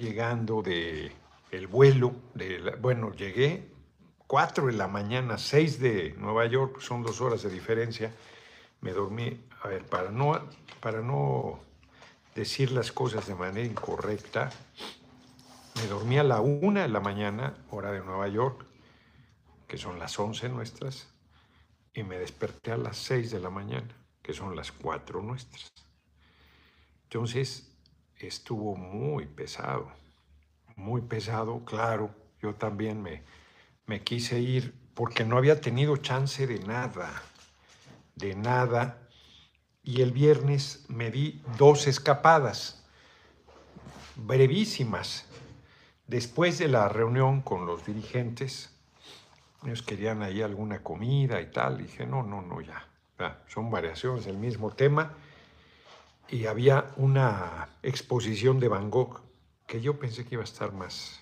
llegando de el vuelo, de bueno, llegué 4 de la mañana, 6 de Nueva York, son dos horas de diferencia. Me dormí, a ver, para no, para no decir las cosas de manera incorrecta, me dormí a la 1 de la mañana, hora de Nueva York, que son las 11 nuestras, y me desperté a las 6 de la mañana, que son las 4 nuestras. Entonces, estuvo muy pesado, muy pesado, claro, yo también me, me quise ir porque no había tenido chance de nada, de nada, y el viernes me di dos escapadas, brevísimas. Después de la reunión con los dirigentes, ellos querían ahí alguna comida y tal, dije, no, no, no, ya, ya son variaciones del mismo tema y había una exposición de Van Gogh que yo pensé que iba a estar más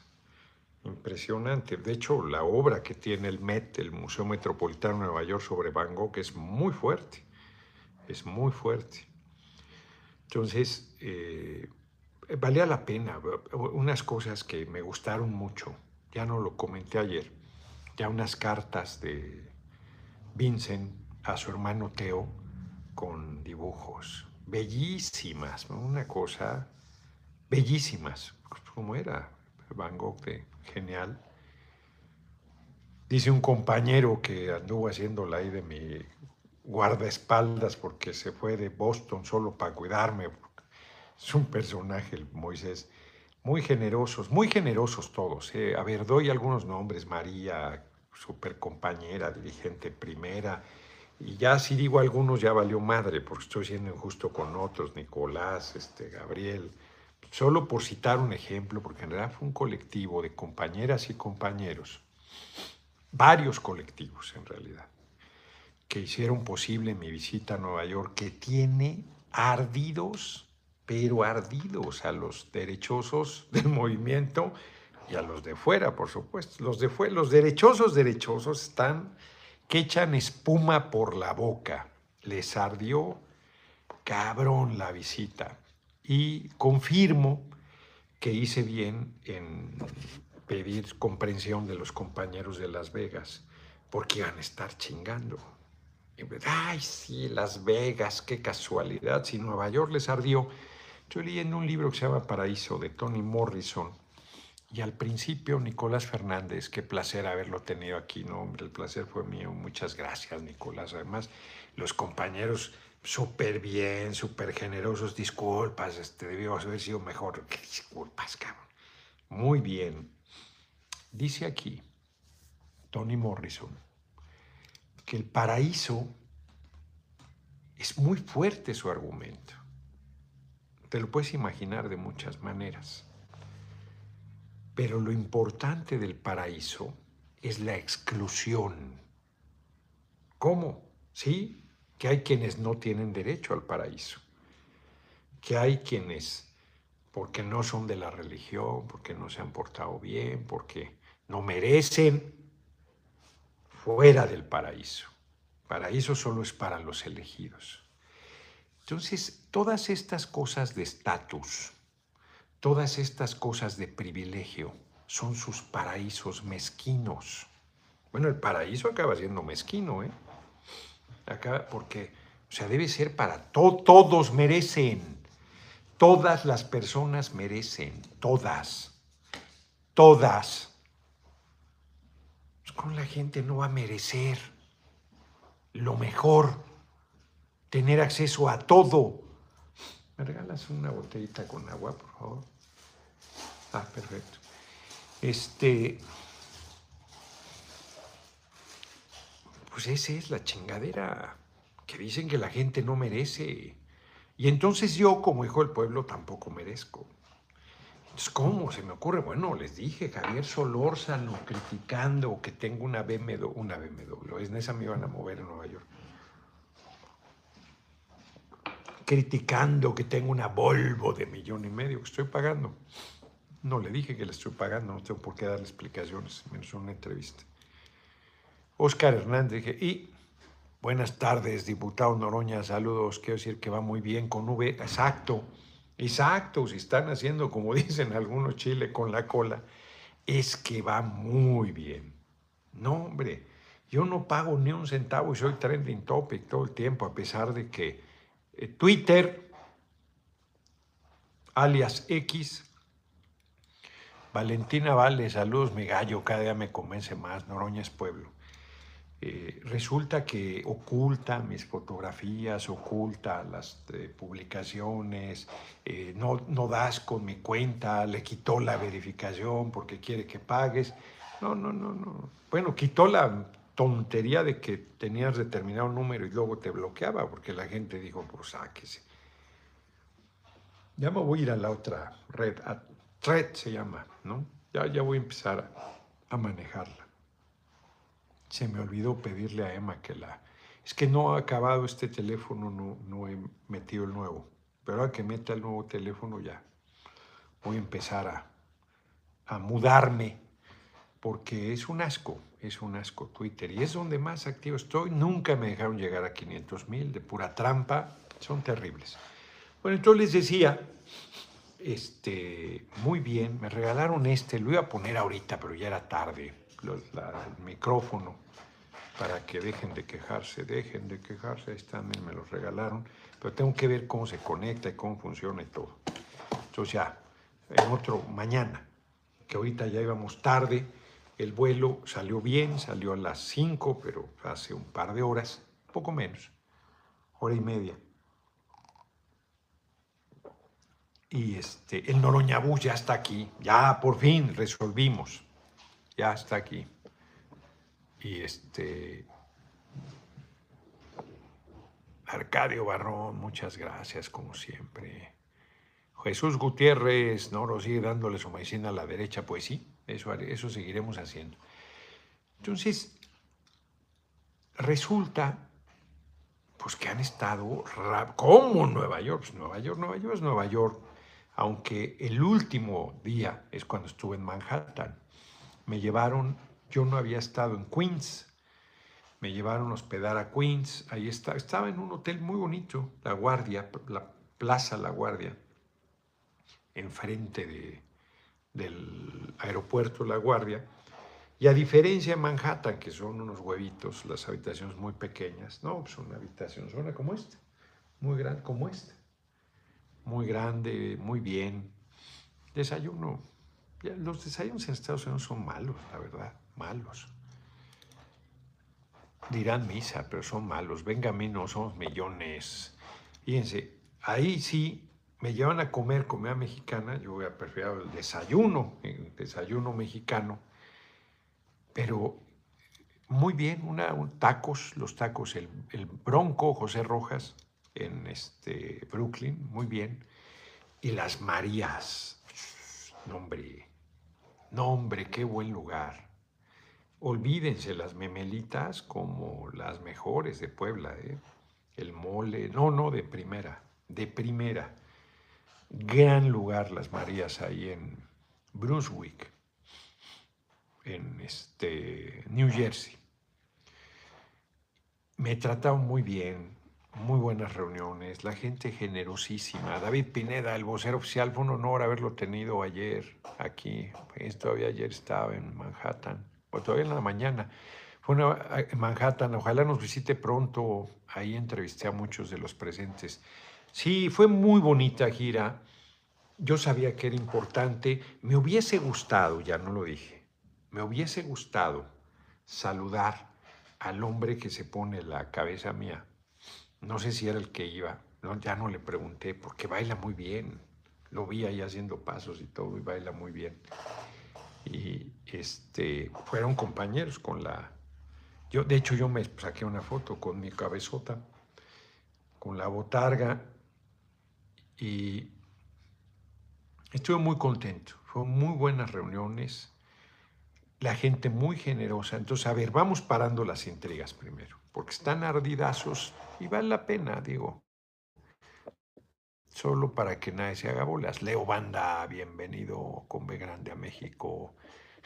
impresionante. De hecho, la obra que tiene el MET, el Museo Metropolitano de Nueva York, sobre Van Gogh es muy fuerte, es muy fuerte. Entonces, eh, valía la pena. Unas cosas que me gustaron mucho, ya no lo comenté ayer, ya unas cartas de Vincent a su hermano Teo con dibujos bellísimas, una cosa bellísimas, como era Van Gogh genial. Dice un compañero que anduvo haciendo la de mi guardaespaldas porque se fue de Boston solo para cuidarme. Es un personaje, Moisés. Muy generosos, muy generosos todos. ¿eh? A ver, doy algunos nombres. María, super compañera, dirigente primera, y ya si digo algunos ya valió madre, porque estoy siendo injusto con otros, Nicolás, este, Gabriel, solo por citar un ejemplo, porque en realidad fue un colectivo de compañeras y compañeros, varios colectivos en realidad, que hicieron posible mi visita a Nueva York, que tiene ardidos, pero ardidos a los derechosos del movimiento y a los de fuera, por supuesto. Los de fuera, los derechosos derechosos están que echan espuma por la boca. Les ardió cabrón la visita. Y confirmo que hice bien en pedir comprensión de los compañeros de Las Vegas, porque iban a estar chingando. Ay, sí, Las Vegas, qué casualidad. Si Nueva York les ardió. Estoy leyendo un libro que se llama Paraíso de Tony Morrison y al principio, Nicolás Fernández, qué placer haberlo tenido aquí, ¿no? Hombre, el placer fue mío. Muchas gracias, Nicolás. Además, los compañeros súper bien, súper generosos. Disculpas, este, debió haber sido mejor. ¿Qué disculpas, cabrón? Muy bien. Dice aquí Tony Morrison que el paraíso es muy fuerte su argumento. Te lo puedes imaginar de muchas maneras. Pero lo importante del paraíso es la exclusión. ¿Cómo? Sí, que hay quienes no tienen derecho al paraíso, que hay quienes, porque no son de la religión, porque no se han portado bien, porque no merecen, fuera del paraíso. Paraíso solo es para los elegidos. Entonces, todas estas cosas de estatus, Todas estas cosas de privilegio son sus paraísos mezquinos. Bueno, el paraíso acaba siendo mezquino, ¿eh? Acaba porque, o sea, debe ser para todos, todos merecen. Todas las personas merecen, todas, todas. Pues, con la gente no va a merecer lo mejor, tener acceso a todo, ¿Me regalas una botellita con agua, por favor? Ah, perfecto. Este. Pues esa es la chingadera que dicen que la gente no merece. Y entonces yo, como hijo del pueblo, tampoco merezco. Entonces, ¿cómo se me ocurre? Bueno, les dije, Javier Solórzano criticando que tengo una BMW, una BMW, esa me iban a mover a Nueva York criticando que tengo una Volvo de millón y medio que estoy pagando. No le dije que le estoy pagando, no tengo por qué darle explicaciones, menos una entrevista. Oscar Hernández, dije, y buenas tardes, diputado Noroña, saludos, quiero decir que va muy bien con V, exacto, Exacto, si están haciendo, como dicen algunos, chile con la cola, es que va muy bien. No, hombre, yo no pago ni un centavo y soy trending topic todo el tiempo, a pesar de que Twitter, alias X, Valentina Vale, saludos, mi gallo, cada día me convence más, Noroña pueblo. Eh, resulta que oculta mis fotografías, oculta las eh, publicaciones, eh, no, no das con mi cuenta, le quitó la verificación porque quiere que pagues. No, no, no, no. Bueno, quitó la tontería de que tenías determinado número y luego te bloqueaba porque la gente dijo, pues sáquese. Ya me voy a ir a la otra red, a Thread se llama, ¿no? Ya, ya voy a empezar a manejarla. Se me olvidó pedirle a Emma que la... Es que no ha acabado este teléfono, no, no he metido el nuevo. Pero ahora que meta el nuevo teléfono ya voy a empezar a, a mudarme porque es un asco, es un asco Twitter y es donde más activo estoy. Nunca me dejaron llegar a 500 mil de pura trampa, son terribles. Bueno, entonces les decía, este, muy bien, me regalaron este, lo iba a poner ahorita, pero ya era tarde el micrófono para que dejen de quejarse, dejen de quejarse, ahí también me los regalaron, pero tengo que ver cómo se conecta y cómo funciona y todo. Entonces ya, en otro, mañana, que ahorita ya íbamos tarde, el vuelo salió bien, salió a las 5, pero hace un par de horas, poco menos, hora y media. Y este, el Noroñabús ya está aquí, ya por fin resolvimos ya está aquí. Y este. Arcadio Barrón, muchas gracias, como siempre. Jesús Gutiérrez, ¿no? sigue dándole su medicina a la derecha, pues sí, eso, eso seguiremos haciendo. Entonces, resulta, pues que han estado, ¿cómo Nueva York? Pues Nueva York, Nueva York es Nueva York, aunque el último día es cuando estuve en Manhattan me llevaron, yo no había estado en Queens, me llevaron a hospedar a Queens, ahí estaba, estaba en un hotel muy bonito, La Guardia, la Plaza La Guardia, enfrente de, del aeropuerto La Guardia, y a diferencia de Manhattan, que son unos huevitos, las habitaciones muy pequeñas, no, pues una habitación zona como esta, muy grande como esta, muy grande, muy bien, desayuno los desayunos en Estados Unidos son malos, la verdad, malos. Dirán misa, pero son malos. Venga a mí, no somos millones. Fíjense, ahí sí me llevan a comer comida mexicana. Yo voy a preferir el desayuno, el desayuno mexicano. Pero muy bien, tacos, los tacos, el, el, Bronco José Rojas en este Brooklyn, muy bien. Y las Marías, nombre, no, hombre, qué buen lugar. Olvídense las memelitas como las mejores de Puebla, ¿eh? El mole, no, no, de primera, de primera. Gran lugar las Marías ahí en Brunswick, en este, New Jersey. Me trataron muy bien, muy buenas reuniones, la gente generosísima. David Pineda, el vocero oficial, fue un honor haberlo tenido ayer aquí. Pues, todavía ayer estaba en Manhattan, o todavía en la mañana. Fue en Manhattan, ojalá nos visite pronto. Ahí entrevisté a muchos de los presentes. Sí, fue muy bonita gira. Yo sabía que era importante. Me hubiese gustado, ya no lo dije, me hubiese gustado saludar al hombre que se pone la cabeza mía no sé si era el que iba, ya no le pregunté, porque baila muy bien. Lo vi ahí haciendo pasos y todo, y baila muy bien. Y este, fueron compañeros con la... Yo, de hecho, yo me saqué una foto con mi cabezota, con la botarga, y estuve muy contento. Fueron muy buenas reuniones, la gente muy generosa. Entonces, a ver, vamos parando las intrigas primero porque están ardidazos y vale la pena, digo. Solo para que nadie se haga bolas. Leo Banda, bienvenido con B Grande a México,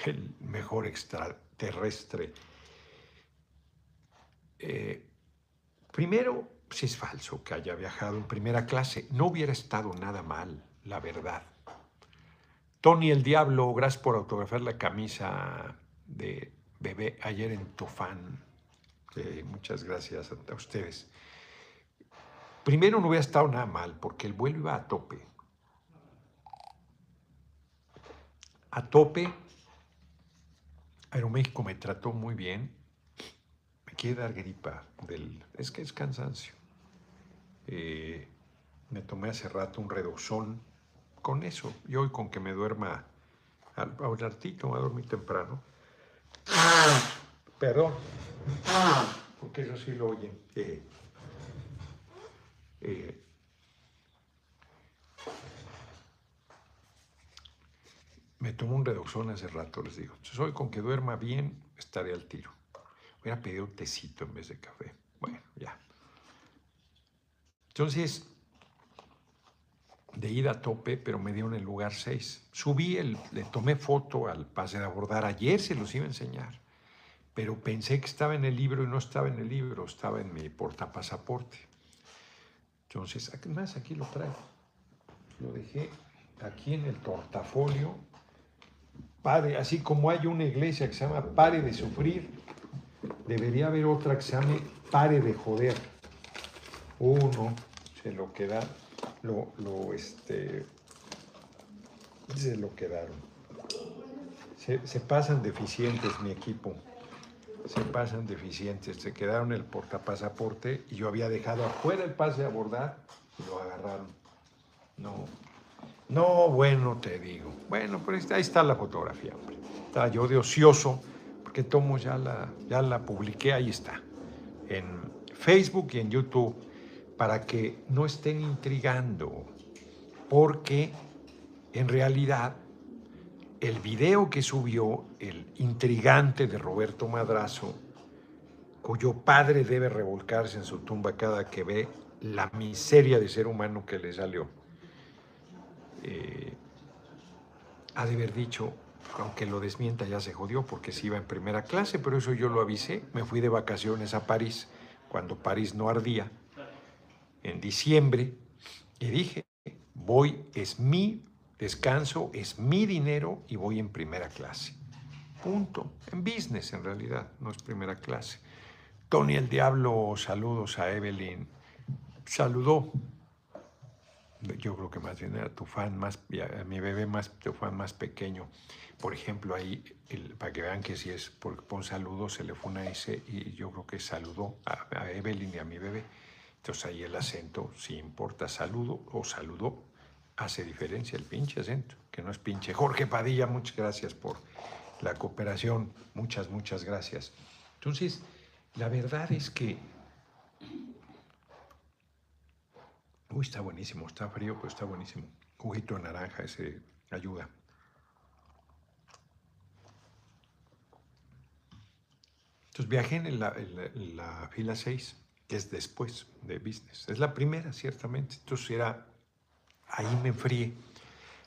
el mejor extraterrestre. Eh, primero, si es falso que haya viajado en primera clase, no hubiera estado nada mal. la verdad. Tony el Diablo, gracias por autografiar la camisa de bebé ayer en tu fan. muchas gracias a, ustedes. Primero no hubiera estado nada mal porque el vuelo iba a tope. A tope. Aeroméxico me trató muy bien. Me quiere dar gripa. Del, es que es cansancio. Eh, me tomé hace rato un redoxón con eso. Y hoy con que me duerma al, al ratito, me voy a dormir temprano. Perdón. Porque eso sí lo oyen. Eh, eh, me tomo un redoxón hace rato, les digo. Entonces hoy con que duerma bien, estaré al tiro. Voy a pedir un tecito en vez de café. Bueno, ya. Entonces, de ida a tope, pero me dio en el lugar 6. Subí, el, le tomé foto al pase de abordar. Ayer se los iba a enseñar, pero pensé que estaba en el libro y no estaba en el libro, estaba en mi portapasaporte. Entonces, más aquí lo traigo. Lo dejé aquí en el portafolio. Pare, así como hay una iglesia que se llama Pare de Sufrir, debería haber otra que se llame Pare de Joder. Uno se lo queda lo, lo, este, se lo quedaron. Se, pasan deficientes mi equipo, se pasan deficientes, se quedaron el portapasaporte y yo había dejado afuera el pase a abordar y lo agarraron. No, no, bueno, te digo. Bueno, pues ahí está la fotografía, hombre. Estaba yo de ocioso, porque tomo ya la, ya la publiqué, ahí está, en Facebook y en YouTube para que no estén intrigando, porque en realidad el video que subió el intrigante de Roberto Madrazo, cuyo padre debe revolcarse en su tumba cada que ve la miseria de ser humano que le salió, eh, ha de haber dicho, aunque lo desmienta ya se jodió porque se iba en primera clase, pero eso yo lo avisé, me fui de vacaciones a París, cuando París no ardía, en diciembre y dije, voy, es mi descanso, es mi dinero y voy en primera clase. Punto. En business en realidad, no es primera clase. Tony el Diablo, saludos a Evelyn. Saludó. Yo creo que más bien era tu fan más, mi bebé más, tu fan más pequeño. Por ejemplo, ahí, para que vean que si es por, por saludo, se le fue una y yo creo que saludó a Evelyn y a mi bebé. Entonces ahí el acento, si importa saludo o saludo, hace diferencia el pinche acento, que no es pinche. Jorge Padilla, muchas gracias por la cooperación, muchas, muchas gracias. Entonces, la verdad es que... Uy, está buenísimo, está frío, pero está buenísimo. Juguito naranja, ese ayuda. Entonces viajé en la, en la fila 6 es después de business. Es la primera, ciertamente. Entonces era, ahí me enfrié.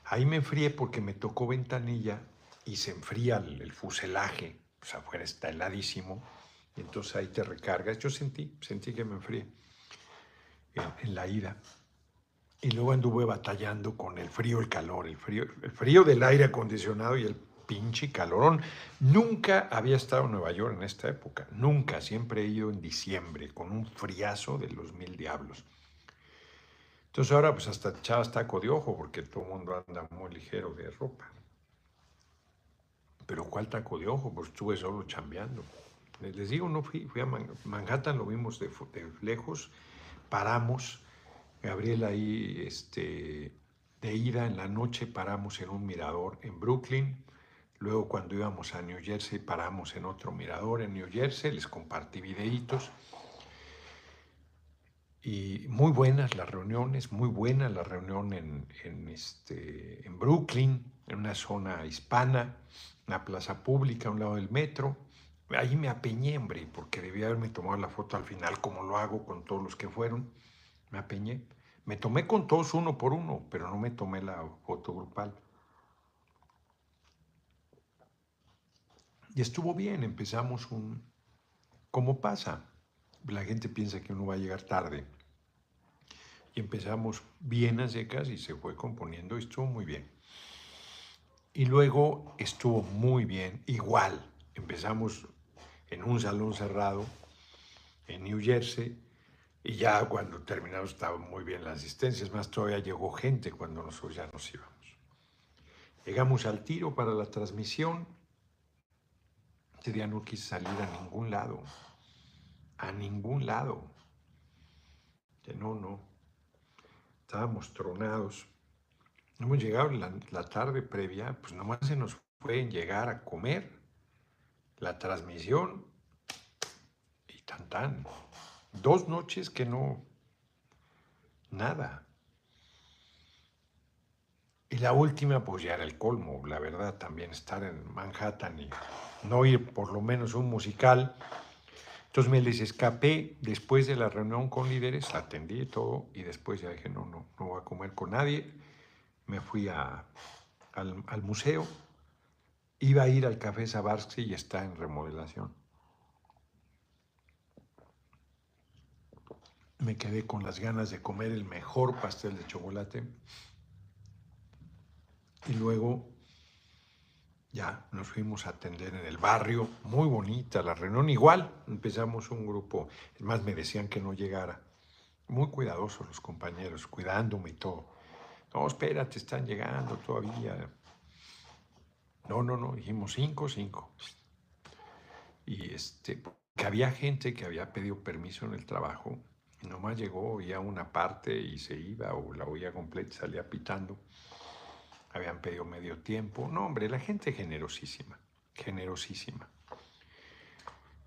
Ahí me enfrié porque me tocó ventanilla y se enfría el, fuselaje. Pues afuera está heladísimo. Y entonces ahí te recargas. Yo sentí, sentí que me enfrié en, la ida. Y luego anduve batallando con el frío, el calor, el frío, el frío del aire acondicionado y el pinche calorón. Nunca había estado en Nueva York en esta época, nunca, siempre he ido en diciembre con un friazo de los mil diablos. Entonces ahora pues hasta echabas taco de ojo porque todo el mundo anda muy ligero de ropa. Pero ¿cuál taco de ojo? Pues estuve solo chambeando. Les digo, no fui, fui a Manhattan, lo vimos de, de lejos, paramos, Gabriel ahí, este, de ida en la noche paramos en un mirador en Brooklyn, Luego cuando íbamos a New Jersey paramos en otro mirador en New Jersey, les compartí videitos. Y muy buenas las reuniones, muy buena la reunión en, este, en Brooklyn, en una zona hispana, una plaza pública a un lado del metro. Ahí me apeñé, hombre, porque debía haberme tomado la foto al final, como lo hago con todos los que fueron. Me apeñé. Me tomé con todos uno por uno, pero no me tomé la foto grupal. Y estuvo bien, empezamos un... ¿Cómo pasa? La gente piensa que uno va a llegar tarde. Y empezamos bien a secas y se fue componiendo y estuvo muy bien. Y luego estuvo muy bien, igual. Empezamos en un salón cerrado en New Jersey y ya cuando terminamos estaba muy bien la asistencia. Es más, todavía llegó gente cuando nosotros ya nos íbamos. Llegamos al tiro para la transmisión. Ese día no quise salir a ningún lado. A ningún lado. Que no, no. Estábamos tronados. Hemos llegado la, la tarde previa, pues nomás se nos pueden llegar a comer la transmisión y tan tan. Dos noches que no, nada. Y la última, pues ya era el colmo, la verdad, también estar en Manhattan y no ir por lo menos un musical. Entonces me les escapé después de la reunión con líderes, atendí todo y después ya dije, no, no, no voy a comer con nadie. Me fui a, al, al museo, iba a ir al Café Sabarsky y está en remodelación. me quedé con las ganas de comer el mejor pastel de chocolate. Y luego ya nos fuimos a atender en el barrio, muy bonita la reunión. Igual empezamos un grupo, más me decían que no llegara. Muy cuidadosos los compañeros, cuidándome y todo. No, espérate, están llegando todavía. No, no, no, dijimos cinco, cinco. Y este, que había gente que había pedido permiso en el trajo nomás llegó, oía una parte y se iba, o la oía completa y salía pitando. Habían pedido medio tiempo. No, hombre, la gente generosísima, generosísima.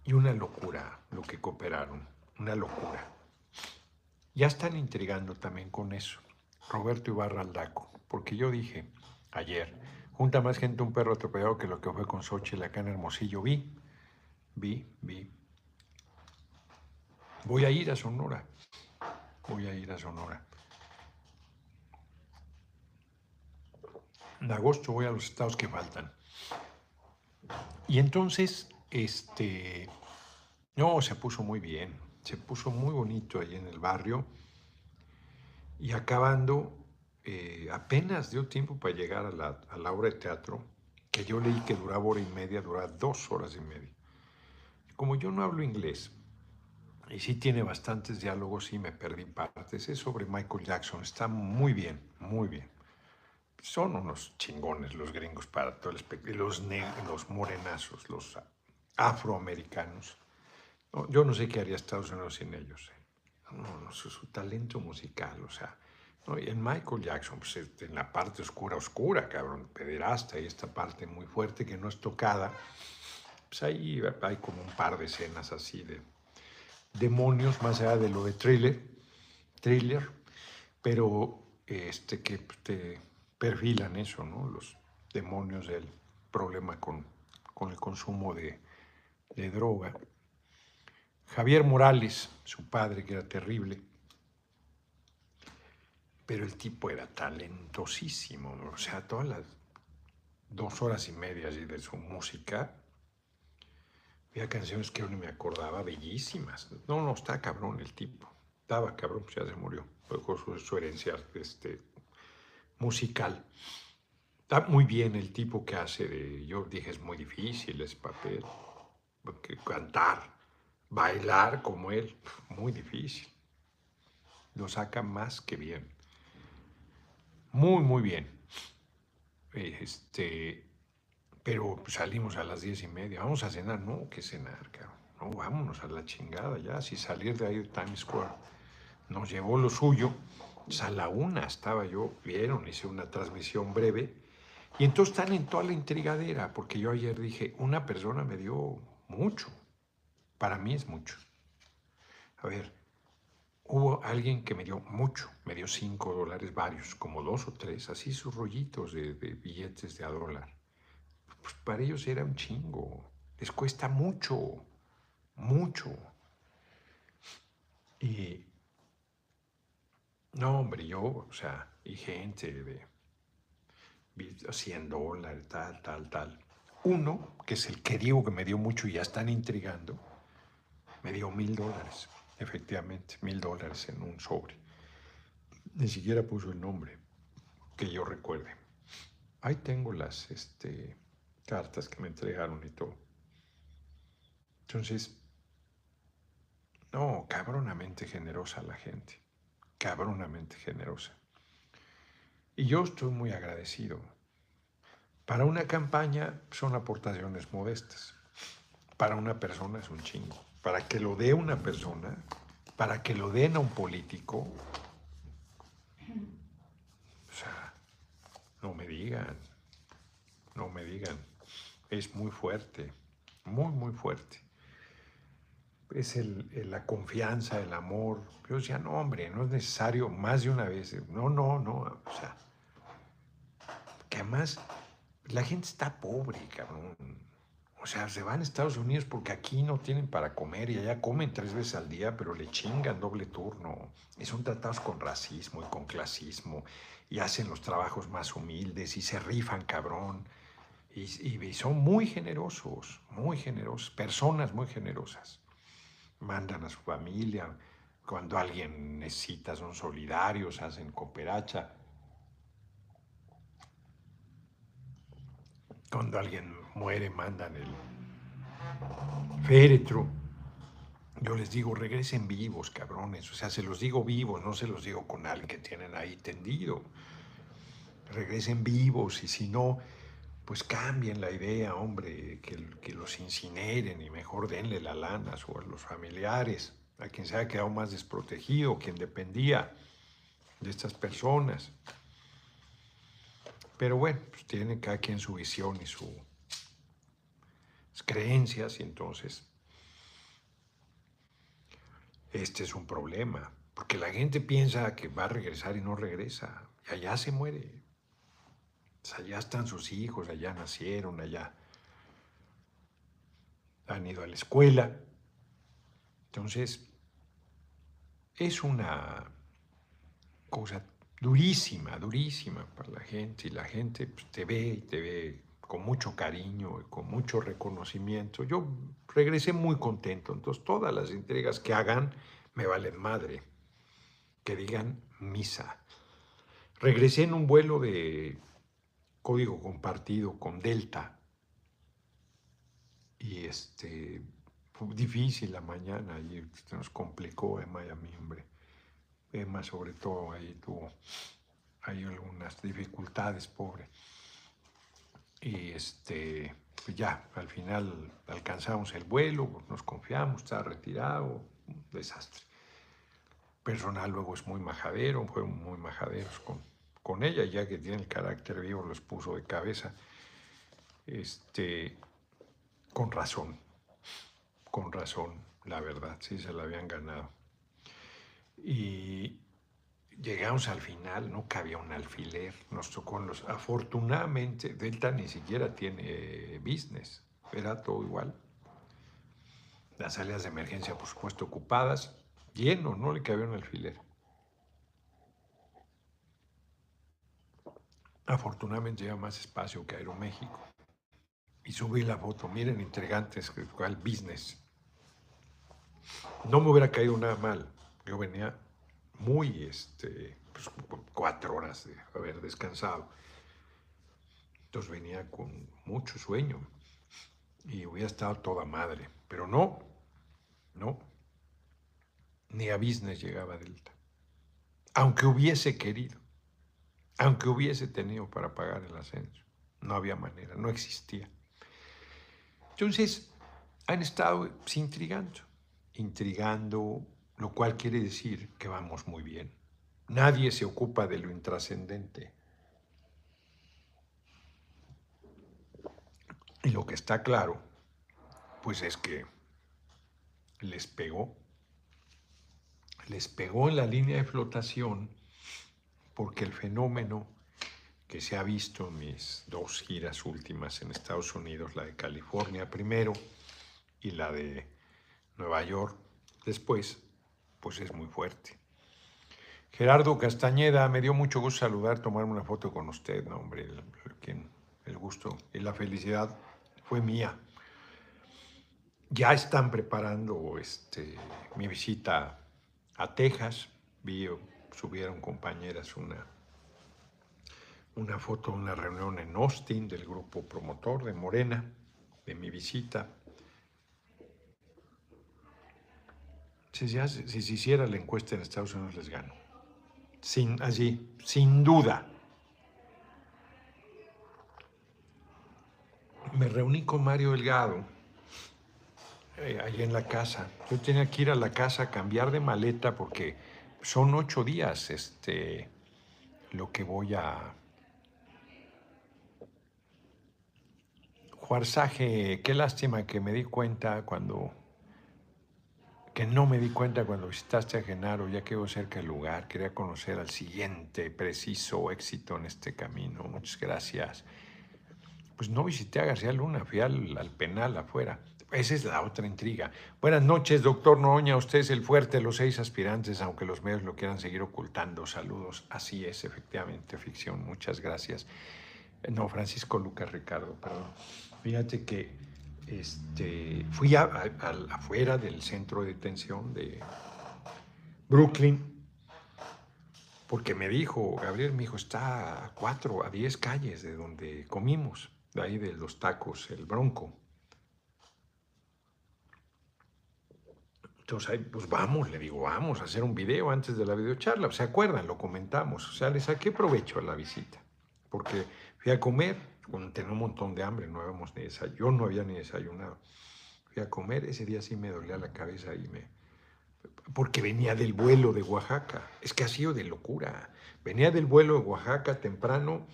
Y una locura lo que cooperaron, una locura. Ya están intrigando también con eso. Roberto Ibarra Aldaco, porque yo dije ayer, junta más gente un perro atropellado que lo que fue con Xochitl acá en Hermosillo. Vi, vi, vi, Voy a ir a Sonora. Voy a ir a Sonora. En agosto voy a los estados que faltan. Y entonces, este, no, se puso muy bien, se puso muy bonito ahí en el barrio. Y acabando, eh, apenas dio tiempo para llegar a la, a la obra de teatro, que yo leí que duraba hora y media, duraba dos horas y media. Como yo no hablo inglés, y sí tiene bastantes diálogos y me perdí partes. Es sobre Michael Jackson. Está muy bien, muy bien. Son unos chingones los gringos para todo el espectáculo. Los, los morenazos, los afroamericanos. yo no sé qué haría Estados Unidos sin ellos. ¿eh? No, no, su, talento musical, o sea. y en Michael Jackson, pues este, en la parte oscura, oscura, cabrón, pederasta, y esta parte muy fuerte que no es tocada, pues ahí hay como un par de escenas así de demonios, más allá de lo de thriller, thriller pero este, que te perfilan eso, ¿no? Los demonios del problema con, con el consumo de, de droga. Javier Morales, su padre, que era terrible, pero el tipo era talentosísimo, o sea, todas las dos horas y media de su música había canciones que yo ni me acordaba, bellísimas. No, no, está cabrón el tipo. Estaba cabrón, ya se murió. Fue su, su herencia este, musical. Está muy bien el tipo que hace de. Yo dije, es muy difícil ese papel. Porque cantar, bailar como él, muy difícil. Lo saca más que bien. Muy, muy bien. Este, pero salimos a las diez y media, vamos a cenar, no, ¿qué cenar, cabrón? No, vámonos a la chingada ya, si salir de ahí de Times Square. Nos llevó lo suyo, a la una estaba yo, vieron, hice una transmisión breve, y entonces están en toda la intrigadera, porque yo ayer dije, una persona me dio mucho, para mí es mucho. A ver, hubo alguien que me dio mucho, me dio cinco dólares varios, como dos o tres, así sus rollitos de, de billetes de a dólar pues para ellos era un chingo. Les cuesta mucho, mucho. Y no, hombre, yo, o sea, y gente de 100 dólares, tal, tal, tal. Uno, que es el que digo que me dio mucho y ya están intrigando, me dio mil dólares, efectivamente, mil dólares en un sobre. Ni siquiera puso el nombre que yo recuerde. Ahí tengo las este, cartas que me entregaron y todo. Entonces, no, cabronamente generosa la gente. Cabronamente generosa. Y yo estoy muy agradecido. Para una campaña son aportaciones modestas. Para una persona es un chingo. Para que lo dé una persona, para que lo den a un político, o sea, no me digan, no me digan. Es muy fuerte, muy, muy fuerte. Es el, la confianza, el amor. Yo decía, no, hombre, no es necesario más de una vez. No, no, no. O sea, que además la gente está pobre, cabrón. O sea, se van a Estados Unidos porque aquí no tienen para comer y allá comen tres veces al día, pero le chingan doble turno. Y son tratados con racismo y con clasismo y hacen los trabajos más humildes y se rifan, cabrón. Y, y son muy generosos, muy generosos, personas muy generosas. Mandan a su familia, cuando alguien necesita son solidarios, hacen cooperacha. Cuando alguien muere, mandan el féretro. Yo les digo, regresen vivos, cabrones. O sea, se los digo vivos, no se los digo con alguien que tienen ahí tendido. Regresen vivos y si no, pues cambien la idea, hombre, que, los incineren y mejor denle la lana a los familiares, a quien se haya quedado más desprotegido, quien dependía de estas personas. Pero bueno, pues tiene cada quien su visión y sus creencias y entonces este es un problema, porque la gente piensa que va a regresar y no regresa, y allá se muere. Allá están sus hijos, allá nacieron, allá han ido a la escuela. Entonces, es una cosa durísima, durísima para la gente y la gente pues, te ve y te ve con mucho cariño y con mucho reconocimiento. Yo regresé muy contento, entonces todas las entregas que hagan me valen madre, que digan misa. Regresé en un vuelo de código compartido con Delta y este fue difícil la mañana y se nos complicó en Miami, hombre. Emma sobre todo ahí tuvo hay algunas dificultades, pobre. Y este, pues ya, al final alcanzamos el vuelo, nos confiamos, está retirado, un desastre. Personal luego es muy majadero, fueron muy majaderos con, con ella, ya que tiene el carácter vivo, los puso de cabeza. Este, con razón, con razón, la verdad, sí se la habían ganado. Y llegamos al final, no cabía un alfiler, nos tocó los... Afortunadamente, Delta ni siquiera tiene business, era todo igual. Las salidas de emergencia, por supuesto, ocupadas, lleno, no le cabía un alfiler. Afortunadamente lleva más espacio que Aeroméxico. Y subí la foto, miren, intrigantes, cuál business. No me hubiera caído nada mal. Yo venía muy, este, pues, cuatro horas de haber descansado. Entonces venía con mucho sueño y hubiera estado toda madre. Pero no, no. Ni a business llegaba Delta. Aunque hubiese querido, aunque hubiese tenido para pagar el ascenso. No había manera, no existía. Entonces, han estado intrigando, intrigando, lo cual quiere decir que vamos muy bien. Nadie se ocupa de lo intrascendente. Y lo que está claro, pues es que les pegó, les pegó en la línea de flotación porque el fenómeno que se ha visto en mis dos giras últimas en Estados Unidos, la de California primero y la de Nueva York después, pues es muy fuerte. Gerardo Castañeda, me dio mucho gusto saludar, tomarme una foto con usted, no, hombre, el, gusto y la felicidad fue mía. Ya están preparando este, mi visita a Texas, vi subieron compañeras una, una foto de una reunión en Austin del grupo promotor de Morena, de mi visita. Si, si se hiciera la encuesta en Estados Unidos les gano. Sin, allí, sin duda. Me reuní con Mario Delgado eh, ahí en la casa. Yo tenía que ir a la casa a cambiar de maleta porque son ocho días este, lo que voy a... Juarzaje, qué lástima que me di cuenta cuando... que no me di cuenta cuando visitaste a Genaro, ya quedo cerca del lugar, quería conocer al siguiente preciso éxito en este camino. Muchas gracias. Pues no visité a García Luna, fui al penal afuera. Esa es la otra intriga. Buenas noches, doctor Noña. Usted es el fuerte de los seis aspirantes, aunque los medios lo quieran seguir ocultando. Saludos. Así es, efectivamente, ficción. Muchas gracias. No, Francisco Lucas Ricardo, perdón. Fíjate que este, fui afuera del centro de detención de Brooklyn, porque me dijo, Gabriel, mi hijo está a cuatro, a diez calles de donde comimos, de ahí de los tacos, el Bronco. Entonces, pues vamos, le digo, vamos a hacer un video antes de la videocharla. ¿Se acuerdan? Lo comentamos. O sea, le saqué provecho a la visita. Porque fui a comer, cuando tenía un montón de hambre, no habíamos ni desayunado. Yo no había ni desayunado. Fui a comer, ese día sí me dolía la cabeza y me... Porque venía del vuelo de Oaxaca. Es que ha sido de locura. Venía del vuelo de Oaxaca temprano,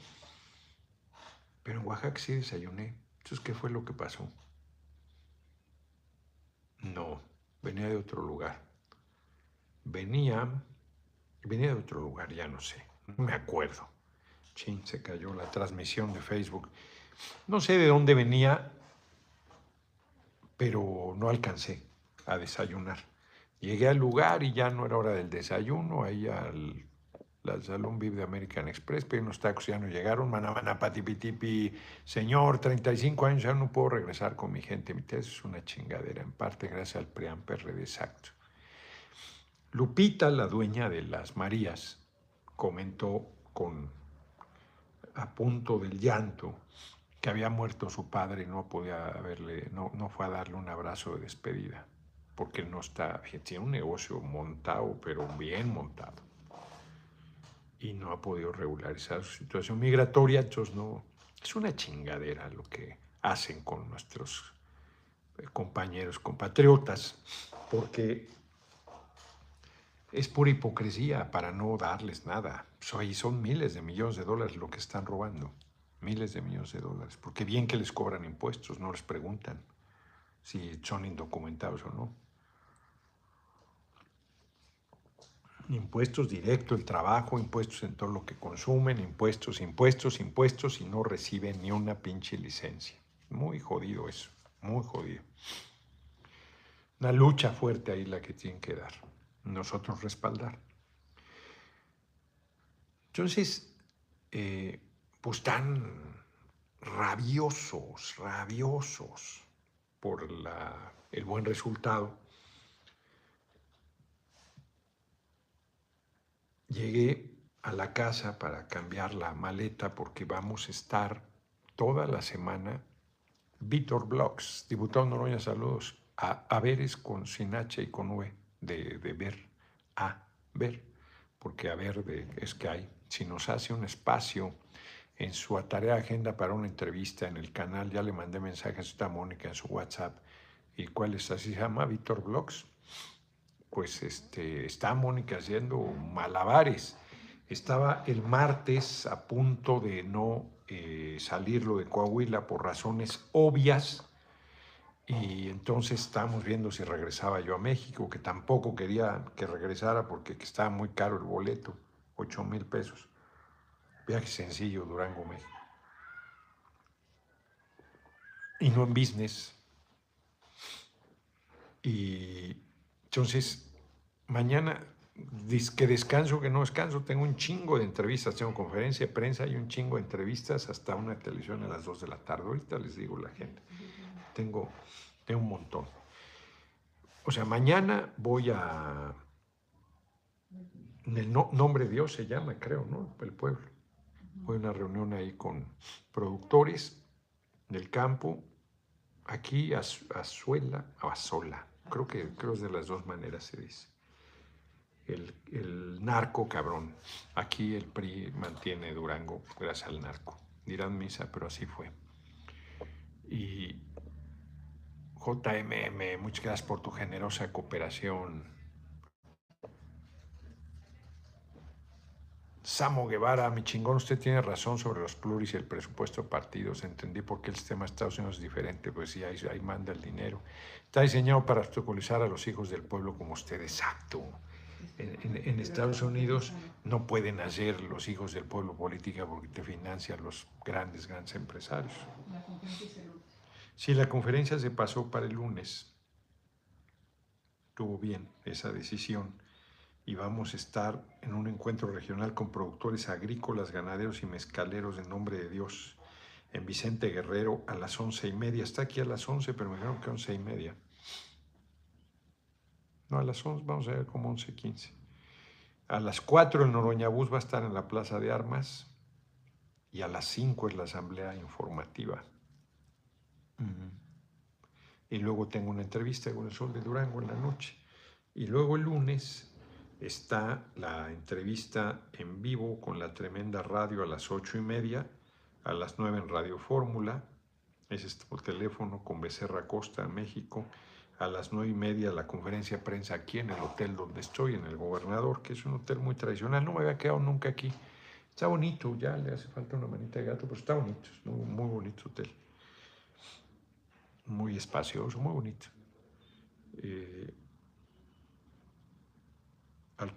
pero en Oaxaca sí desayuné. Entonces, ¿qué fue lo que pasó? No venía de otro lugar. Venía, venía de otro lugar, ya no sé, no me acuerdo. Chin, se cayó la transmisión de Facebook. No sé de dónde venía, pero no alcancé a desayunar. Llegué al lugar y ya no era hora del desayuno, ahí al la Salón VIP de American Express, pero unos tacos ya no llegaron, manamana patipitipi, señor, 35 años, ya no puedo regresar con mi gente, mi tesis es una chingadera, en parte gracias al PRIAM PRD exacto. Lupita, la dueña de las Marías, comentó con a punto del llanto que había muerto su padre y no podía haberle, no, no fue a darle un abrazo de despedida, porque no está, tiene un negocio montado, pero bien montado y no ha podido regularizar su situación migratoria, entonces no, es una chingadera lo que hacen con nuestros eh, compañeros, compatriotas, porque es pura hipocresía para no darles nada. Son, son miles de millones de dólares lo que están robando, miles de millones de dólares, porque bien que les cobran impuestos, no les preguntan si son indocumentados o no. Impuestos directos, el trabajo, impuestos en todo lo que consumen, impuestos, impuestos, impuestos y no reciben ni una pinche licencia. Muy jodido eso, muy jodido. Una lucha fuerte ahí la que tienen que dar, nosotros respaldar. Entonces, eh, pues están rabiosos, rabiosos por la, el buen resultado Llegué a la casa para cambiar la maleta porque vamos a estar toda la semana. Víctor Blogs, diputado Noroña, saludos. A, a veres con sin H y con V, de, de ver, a ver, porque a ver de, es que hay. Si nos hace un espacio en su tarea agenda para una entrevista en el canal, ya le mandé mensajes a Mónica en su WhatsApp, y cuál es así se llama, Víctor Blogs pues este, está Mónica haciendo malabares. Estaba el martes a punto de no eh, salirlo de Coahuila por razones obvias y entonces estábamos viendo si regresaba yo a México, que tampoco quería que regresara porque estaba muy caro el boleto, 8 mil pesos. Viaje sencillo, Durango, México. Y no en business. Y entonces, mañana, que descanso, que no descanso, tengo un chingo de entrevistas, tengo conferencia de prensa y un chingo de entrevistas hasta una televisión a las 2 de la tarde. Ahorita les digo la gente, tengo, tengo un montón. O sea, mañana voy a el nombre de Dios se llama, creo, ¿no? El pueblo. Fue una reunión ahí con productores del campo, aquí a, Azuela, o Azola, creo que creo es de las dos maneras se dice. El, narco cabrón. Aquí el PRI mantiene Durango gracias al narco. Dirán misa, pero así fue. Y JMM, muchas gracias por tu generosa cooperación. Samo Guevara, mi chingón, usted tiene razón sobre los pluris y el presupuesto de partidos. Entendí por qué el sistema de Estados Unidos es diferente, pues sí, ahí, ahí manda el dinero. Está diseñado para obstaculizar a los hijos del pueblo como usted, exacto. En, Estados Unidos no pueden hacer los hijos del pueblo política porque te financian los grandes, grandes empresarios. Sí, la conferencia se pasó para el lunes. Tuvo bien esa decisión y vamos a estar en un encuentro regional con productores agrícolas, ganaderos y mezcaleros en nombre de Dios en Vicente Guerrero a las once y media. Está aquí a las once, pero me dijeron que once y media. No, a las once, vamos a ver como once quince. A las cuatro el Noroñabús va a estar en la Plaza de Armas y a las cinco es la asamblea informativa. Y luego tengo una entrevista con el Sol de Durango en la noche. Y luego el lunes está la entrevista en vivo con la tremenda radio a las ocho y media, a las nueve en Radio Fórmula, es este por teléfono con Becerra Costa, México, a las nueve y media la conferencia de prensa aquí en el hotel donde estoy, en el Gobernador, que es un hotel muy tradicional, no me había quedado nunca aquí. Está bonito, ya le hace falta una manita de gato, pero está bonito, es muy, muy bonito hotel. Muy espacioso, muy bonito. Eh,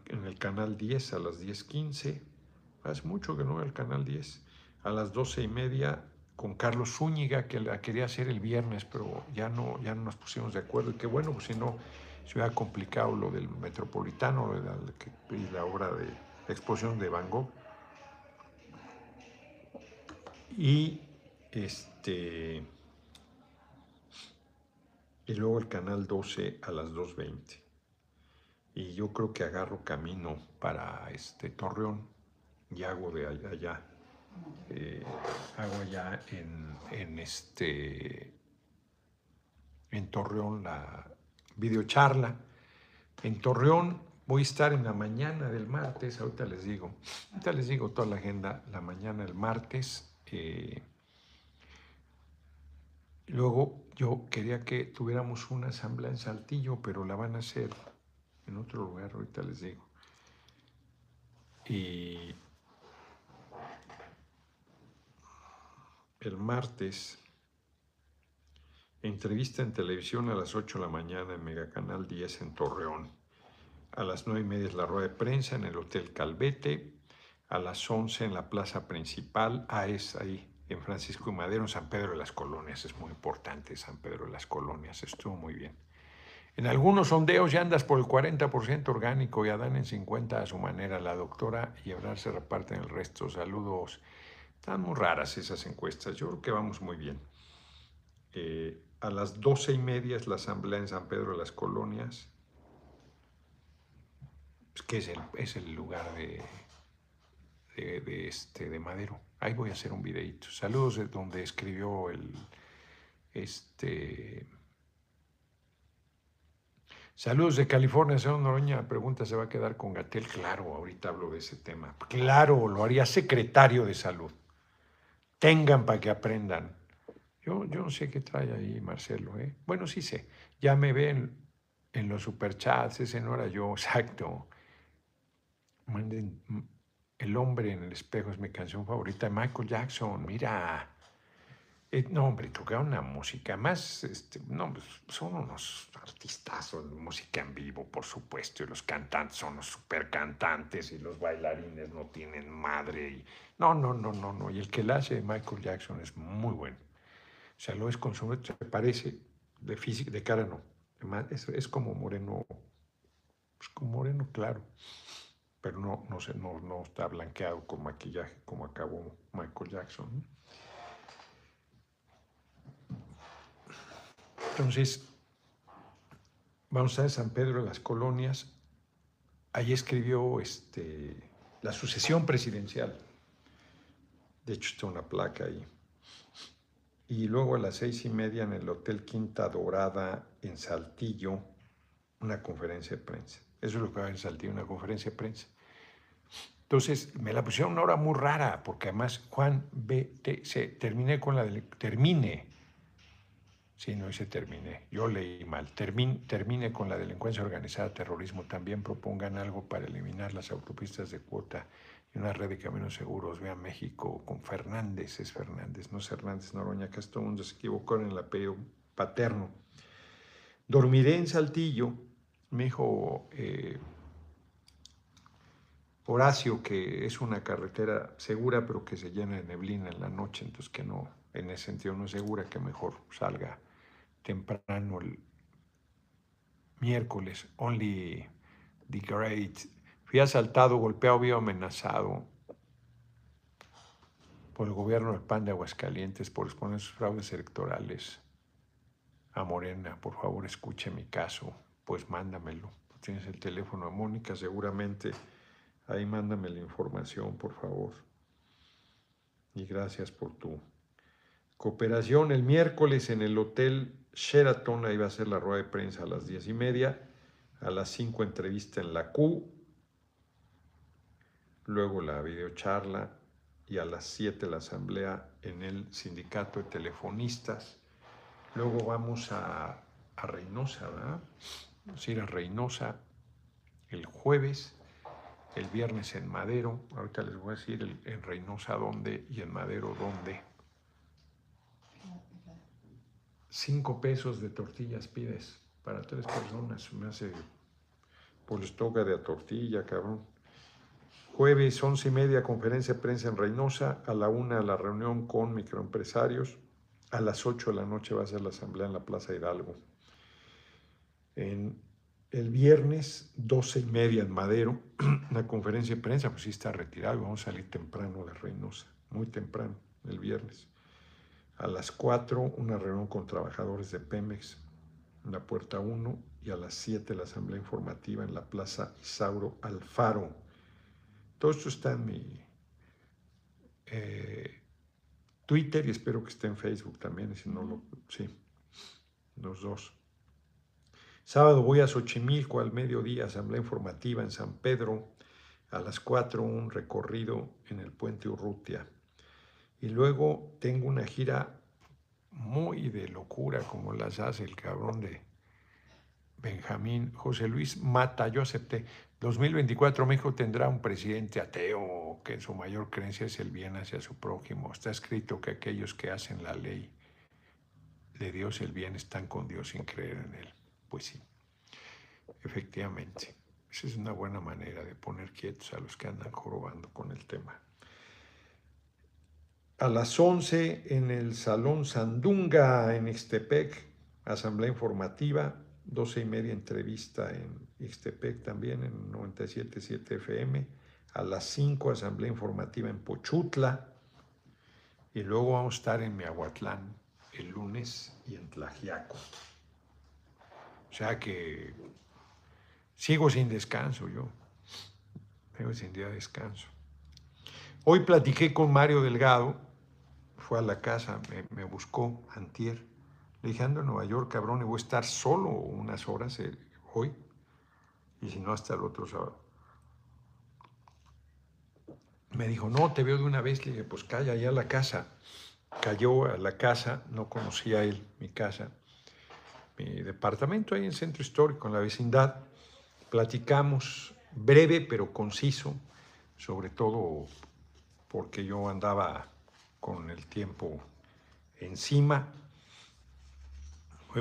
en el canal 10 a las 10.15. Hace mucho que no veo el canal 10. A las 12 y media con Carlos Zúñiga, que la quería hacer el viernes, pero ya no, ya no nos pusimos de acuerdo. Y que bueno, pues si no, se hubiera complicado lo del Metropolitano y la obra de exposición de Van Gogh. Y este. Y luego el canal 12 a las 2.20 y yo creo que agarro camino para este Torreón y hago de allá eh, hago allá en, este en Torreón la videocharla. En Torreón voy a estar en la mañana del martes, ahorita les digo, ahorita les digo toda la agenda, la mañana del martes. Eh, luego yo quería que tuviéramos una asamblea en Saltillo, pero la van a hacer en otro lugar, ahorita les digo. Y el martes, entrevista en televisión a las 8 de la mañana en Megacanal 10 en Torreón. A las 9 y media es la rueda de prensa en el Hotel Calvete. A las 11 en la plaza principal. Ah, es ahí, en Francisco y Madero, en San Pedro de las Colonias. Es muy importante San Pedro de las Colonias. Estuvo muy bien. En algunos sondeos ya andas por el 40% orgánico y Adán en 50% a su manera. La doctora y Ebrar se reparten el resto. Saludos. Están muy raras esas encuestas. Yo creo que vamos muy bien. Eh, a las doce y media la asamblea en San Pedro de las Colonias, pues, que es el, es el lugar de, de, este, de Madero. Ahí voy a hacer un videito. Saludos de donde escribió el, este, Saludos de California, señor Noroña. Pregunta, ¿se va a quedar con Gatel? Claro, ahorita hablo de ese tema. Claro, lo haría secretario de salud. Tengan para que aprendan. Yo, yo no sé qué trae ahí Marcelo. ¿eh? Bueno, sí sé. Ya me ven en los superchats. Ese no era yo, exacto. El hombre en el espejo es mi canción favorita. Michael Jackson, mira. Eh, no, hombre, tocaron una música más, este, no, pues, son unos artistas música en vivo, por supuesto, y los cantantes son los super cantantes y los bailarines no tienen madre. No, no, no, no, no. Y el que la hace Michael Jackson es muy bueno. O sea, lo es con su, se parece de física, de cara no. Es, es como moreno, pues como moreno claro, pero no, no, se, no, no está blanqueado con maquillaje como acabó Michael Jackson. Entonces, vamos a ver San Pedro de las Colonias ahí escribió este, la sucesión presidencial. De hecho, está una placa ahí. Y luego a las seis y media en el Hotel Quinta Dorada en Saltillo, una conferencia de prensa. Eso es lo que va a en Saltillo, una conferencia de prensa. Entonces me la pusieron una hora muy rara, porque además Juan BTC, terminé con la termine, sí, no dice terminé, yo leí mal, termine con la delincuencia organizada, terrorismo, también propongan algo para eliminar las autopistas de cuota y una red de caminos seguros, vean México con Fernández, es Fernández, no es Hernández Noroña, que todo el mundo se equivocó en el apellido paterno. Dormiré en Saltillo, me dijo... Eh, Horacio, que es una carretera segura, pero que se llena de neblina en la noche, entonces que no, en ese sentido no es segura, que mejor salga temprano el miércoles. Only the great. Fui asaltado, golpeado, vivo amenazado por el gobierno del PAN de Aguascalientes por exponer sus fraudes electorales a Morena. Por favor, escuche mi caso. Pues mándamelo. Tienes el teléfono de Mónica, seguramente Ahí mándame la información, por favor. Y gracias por tu cooperación. El miércoles en el Hotel Sheraton, ahí va a ser la rueda de prensa a las diez y media. A las cinco entrevista en la Q. Luego la videocharla. Y a las siete la asamblea en el sindicato de telefonistas. Luego vamos a, a Reynosa, ¿verdad? Vamos a ir a Reynosa el jueves el viernes en Madero, ahorita les voy a decir en Reynosa dónde y en Madero dónde. Cinco pesos de tortillas pides para tres personas, me hace por les toca de a tortilla, cabrón. Jueves, once y media, conferencia de prensa en Reynosa. A la una, la reunión con microempresarios. A las ocho de la noche va a ser la asamblea en la Plaza Hidalgo. En el viernes, 12 y media en Madero, la conferencia de prensa, pues sí está retirado, vamos a salir temprano de Reynosa, muy temprano, el viernes. A las 4, una reunión con trabajadores de Pemex en la puerta 1 y a las 7 la asamblea informativa en la plaza Isauro Alfaro. Todo esto está en mi eh, Twitter y espero que esté en Facebook también, si no lo, sí, los dos. Sábado voy a Xochimilco al mediodía, asamblea informativa en San Pedro. A las 4 un recorrido en el puente Urrutia. Y luego tengo una gira muy de locura como las hace el cabrón de Benjamín José Luis Mata. Yo acepté. 2024 México tendrá un presidente ateo que en su mayor creencia es el bien hacia su prójimo. Está escrito que aquellos que hacen la ley de Dios el bien están con Dios sin creer en él. Pues sí, efectivamente. Esa es una buena manera de poner quietos a los que andan jorobando con el tema. A las 11 en el Salón Sandunga en Ixtepec, asamblea informativa, 12 y media entrevista en Ixtepec también, en 97.7 FM. A las 5 asamblea informativa en Pochutla. Y luego vamos a estar en Miahuatlán el lunes y en Tlajiaco. O sea que sigo sin descanso yo. Sigo sin día de descanso. Hoy platiqué con Mario Delgado, fue a la casa, me, buscó antier. Le dije, en Nueva York, cabrón, y voy a estar solo unas horas eh, hoy. Y si no, hasta el otro sábado. Me dijo, no, te veo de una vez. Le dije, pues calla allá a la casa. Cayó a la casa, no conocía él mi casa mi departamento ahí en Centro Histórico, en la vecindad. Platicamos breve pero conciso, sobre todo porque yo andaba con el tiempo encima.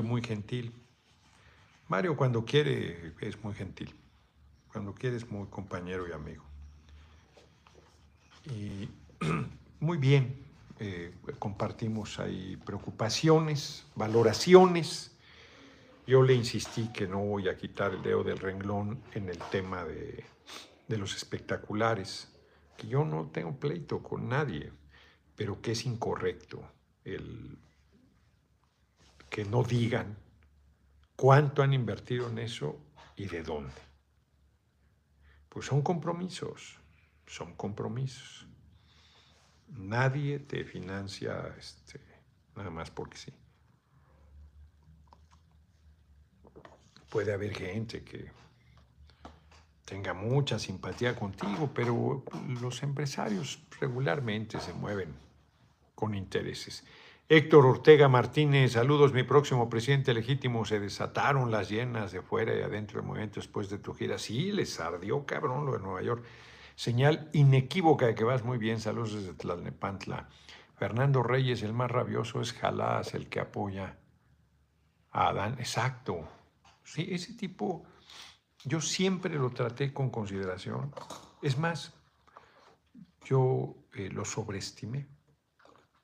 Muy gentil. Mario cuando quiere es muy gentil. Cuando quiere es muy compañero y amigo. Y muy bien, eh, compartimos ahí preocupaciones, valoraciones yo le insistí que no voy a quitar el dedo del renglón en el tema de, los espectaculares, que yo no tengo pleito con nadie, pero que es incorrecto el que no digan cuánto han invertido en eso y de dónde. pues son compromisos, son compromisos. Nadie te financia este, nada más porque sí. Puede haber gente que tenga mucha simpatía contigo, pero los empresarios regularmente se mueven con intereses. Héctor Ortega Martínez, saludos, mi próximo presidente legítimo, se desataron las llenas de fuera y adentro del movimiento después de tu gira. Sí, les ardió cabrón lo de Nueva York. Señal inequívoca de que vas muy bien, saludos desde Tlalnepantla. Fernando Reyes, el más rabioso es Jalás, el que apoya a Adán. Exacto. Sí, ese tipo yo siempre lo traté con consideración. Es más, yo eh, lo sobreestimé.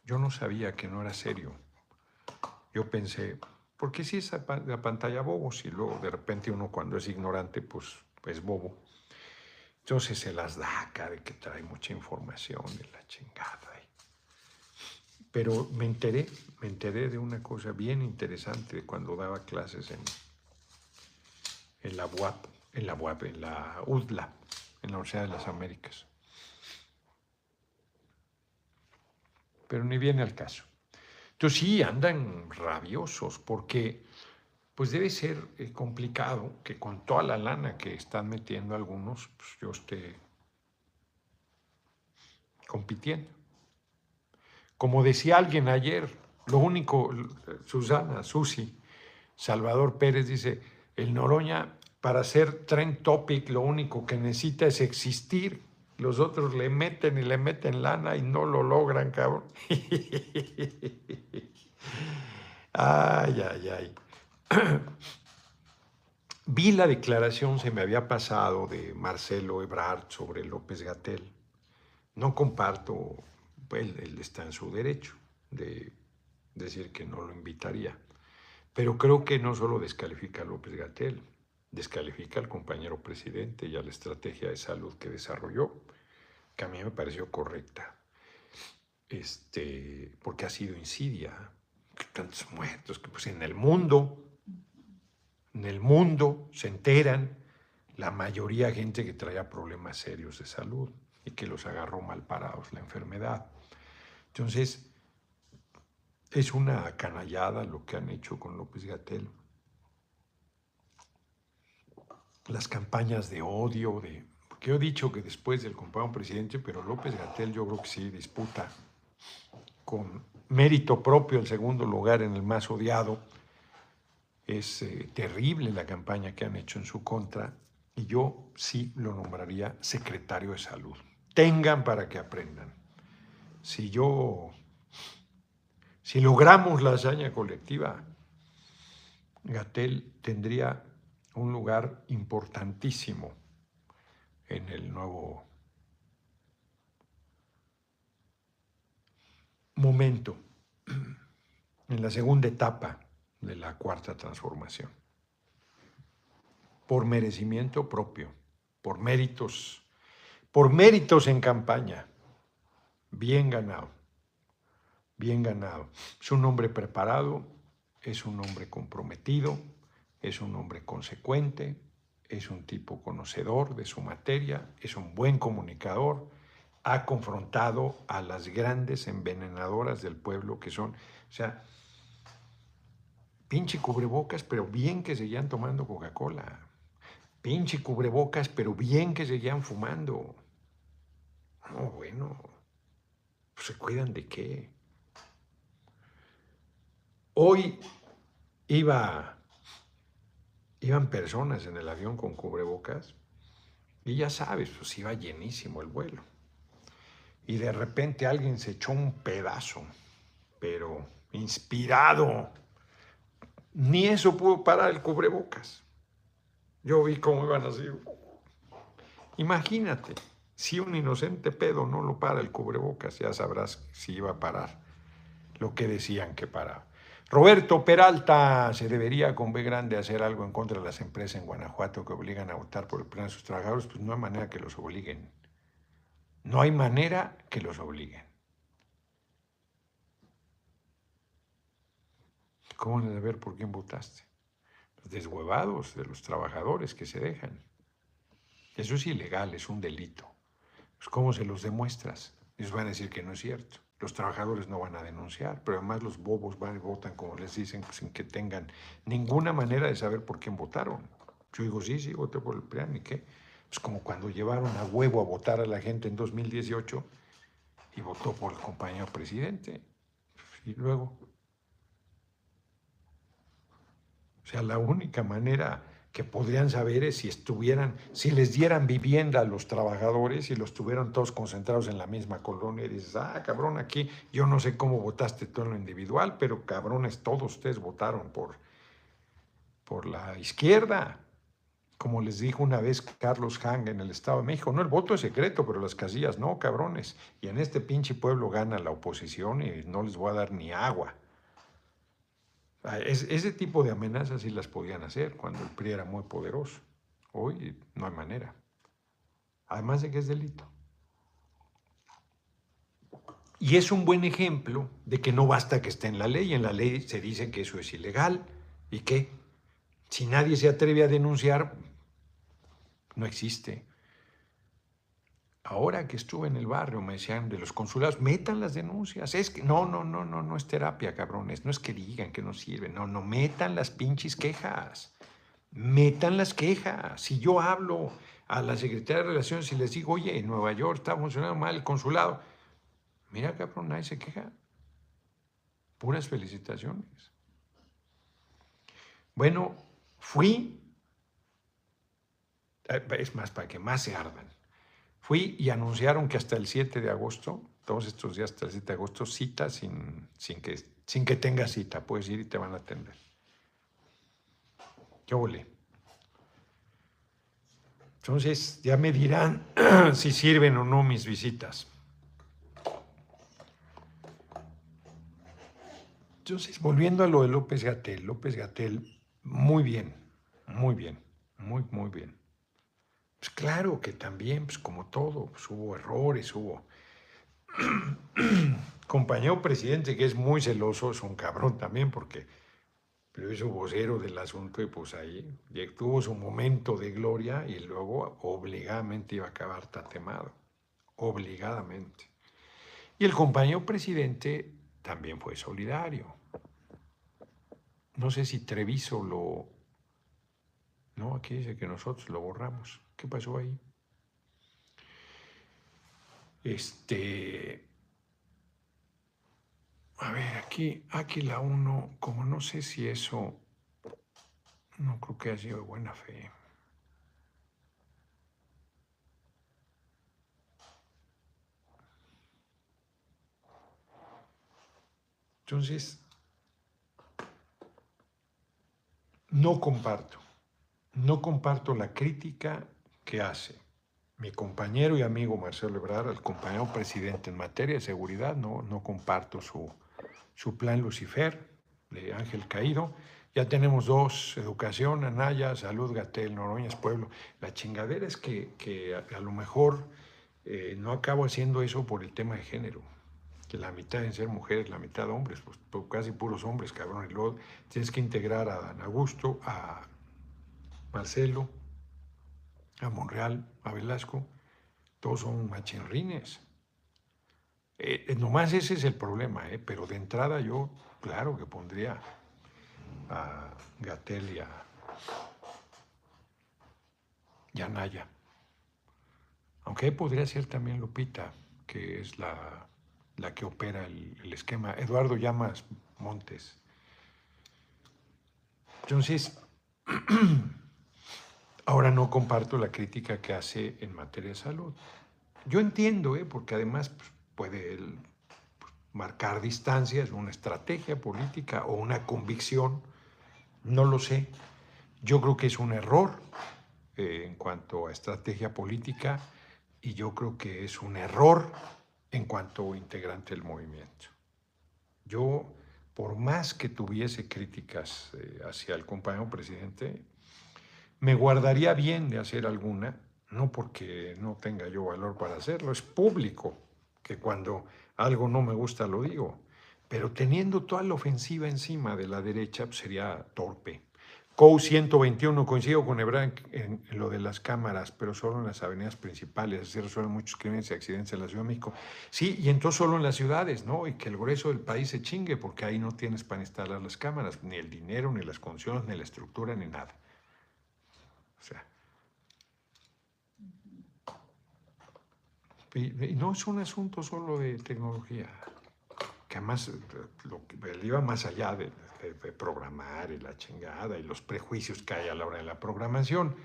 Yo no sabía que no era serio. Yo pensé, ¿por qué si es la pantalla bobo? Si luego de repente uno cuando es ignorante, pues es bobo. Entonces se las da acá de que trae mucha información de la chingada. Pero me enteré, me enteré de una cosa bien interesante cuando daba clases en, en la UAP, en la UAP, en la UDLA, en la Universidad de las Américas. Pero ni viene al caso. Entonces sí, andan rabiosos porque pues debe ser eh, complicado que con toda la lana que están metiendo algunos, pues yo esté compitiendo. Como decía alguien ayer, lo único, Susana, Susi, Salvador Pérez dice, el Noroña, para ser trend topic, lo único que necesita es existir. Los otros le meten y le meten lana y no lo logran, cabrón. ay, ay, ay. Vi la declaración, se me había pasado, de Marcelo Ebrard sobre López Gatel. No comparto, pues, él está en su derecho de decir que no lo invitaría. Pero creo que no solo descalifica a López Gatel, descalifica al compañero presidente y a la estrategia de salud que desarrolló, que a mí me pareció correcta, este, porque ha sido insidia, tantos muertos, que pues en el mundo, en el mundo se enteran la mayoría de gente que traía problemas serios de salud y que los agarró mal parados la enfermedad. Entonces, es una canallada lo que han hecho con López Gatel. Las campañas de odio, de, porque he dicho que después del compañero presidente, pero López Gatel yo creo que sí disputa con mérito propio el segundo lugar en el más odiado. Es eh, terrible la campaña que han hecho en su contra y yo sí lo nombraría secretario de salud. Tengan para que aprendan. Si yo si logramos la hazaña colectiva, Gatel tendría un lugar importantísimo en el nuevo momento, en la segunda etapa de la cuarta transformación, por merecimiento propio, por méritos, por méritos en campaña, bien ganado bien ganado. Es un hombre preparado, es un hombre comprometido, es un hombre consecuente, es un tipo conocedor de su materia, es un buen comunicador, ha confrontado a las grandes envenenadoras del pueblo que son, o sea, pinche cubrebocas, pero bien que seguían tomando Coca-Cola. Pinche cubrebocas, pero bien que seguían fumando. No, bueno, pues, ¿se cuidan de qué? Hoy iba, iban personas en el avión con cubrebocas y ya sabes, pues iba llenísimo el vuelo. Y de repente alguien se echó un pedazo, pero inspirado. Ni eso pudo parar el cubrebocas. Yo vi cómo iban así. Imagínate, si un inocente pedo no lo para el cubrebocas, ya sabrás si iba a parar lo que decían que paraba. Roberto Peralta, se debería con B grande hacer algo en contra de las empresas en Guanajuato que obligan a votar por el plan de sus trabajadores, pues no hay manera que los obliguen. No hay manera que los obliguen. ¿Cómo de ver por quién votaste? Los deshuevados de los trabajadores que se dejan. Eso es ilegal, es un delito. Pues, ¿Cómo se los demuestras? Ellos van a decir que no es cierto. Los trabajadores no van a denunciar, pero además los bobos van y votan como les dicen, sin que tengan ninguna manera de saber por quién votaron. Yo digo, sí, sí, voté por el PRIAN, ¿y qué? Pues como cuando llevaron a huevo a votar a la gente en 2018 y votó por el compañero presidente. Y luego, o sea, la única manera que podrían saber es si estuvieran, si les dieran vivienda a los trabajadores y los tuvieran todos concentrados en la misma colonia y dices, ah, cabrón, aquí yo no sé cómo votaste tú en lo individual, pero cabrones, todos ustedes votaron por, por la izquierda. Como les dijo una vez Carlos Hang en el Estado de México, no, el voto es secreto, pero las casillas no, cabrones. Y en este pinche pueblo gana la oposición y no les voy a dar ni agua. Ah, ese tipo de amenazas sí las podían hacer cuando el PRI era muy poderoso. Hoy no hay manera. Además de que es delito. Y es un buen ejemplo de que no basta que esté en la ley. En la ley se dice que eso es ilegal y que si nadie se atreve a denunciar, no existe. Ahora que estuve en el barrio, me decían de los consulados, metan las denuncias. Es que no, no, no, no, no es terapia, cabrones. No es que digan que no sirve. No, no, metan las pinches quejas. Metan las quejas. Si yo hablo a la Secretaría de Relaciones y les digo, oye, en Nueva York está funcionando mal el consulado, mira, cabrón, nadie se queja. Puras felicitaciones. Bueno, fui, eh, es más, para que más se ardan Fui y anunciaron que hasta el 7 de agosto, todos estos días hasta el 7 de agosto, cita sin, que, sin que tengas cita, puedes ir y te van a atender. Yo volé. Entonces ya me dirán si sirven o no mis visitas. Entonces, volviendo a lo de López Gatel, López Gatel, muy bien, muy bien, muy, muy bien. Pues claro que también, pues como todo, pues hubo errores, hubo... Compañero presidente que es muy celoso, es un cabrón también porque pero es vocero del asunto y pues ahí tuvo su momento de gloria y luego obligadamente iba a acabar tatemado, obligadamente. Y el compañero presidente también fue solidario. No sé si Treviso lo... No, aquí dice que nosotros lo borramos. ¿Qué pasó ahí? Este. A ver, aquí, aquí la uno, como no sé si eso. No creo que haya sido de buena fe. Entonces, no comparto, no comparto la crítica ¿Qué hace mi compañero y amigo Marcelo Ebrard, el compañero presidente en materia de seguridad, no, no comparto su, su plan Lucifer de Ángel Caído. Ya tenemos dos, educación, Anaya, salud, Gatel, Noroñas, Pueblo. La chingadera es que, a, lo mejor eh, no acabo haciendo eso por el tema de género, que la mitad deben ser mujeres, la mitad hombres, pues, casi puros hombres, cabrón. Y luego tienes que integrar a Dan Augusto, a Marcelo, a Monreal, a Velasco, todos son machinrines. Eh, eh, nomás ese es el problema, eh, pero de entrada yo, claro que pondría a Gatel y a, Naya. Aunque podría ser también Lupita, que es la, la que opera el, el, esquema. Eduardo Llamas Montes. Entonces, Ahora no comparto la crítica que hace en materia de salud. Yo entiendo, ¿eh? porque además pues, puede pues, marcar distancias, una estrategia política o una convicción, no lo sé. Yo creo que es un error eh, en cuanto a estrategia política y yo creo que es un error en cuanto a integrante del movimiento. Yo, por más que tuviese críticas eh, hacia el compañero presidente, me guardaría bien de hacer alguna, no porque no tenga yo valor para hacerlo, es público que cuando algo no me gusta lo digo, pero teniendo toda la ofensiva encima de la derecha pues, sería torpe. COU 121, coincido con Ebran en, lo de las cámaras, pero solo en las avenidas principales, así resuelven muchos crímenes y accidentes en la Ciudad de México. Sí, y entonces solo en las ciudades, ¿no? Y que el grueso del país se chingue, porque ahí no tienes para instalar las cámaras, ni el dinero, ni las condiciones, ni la estructura, ni nada. O sea. Y, no es un asunto solo de tecnología, que además eh, lo iba más allá de, programar y la chingada y los prejuicios que hay a la hora de la programación.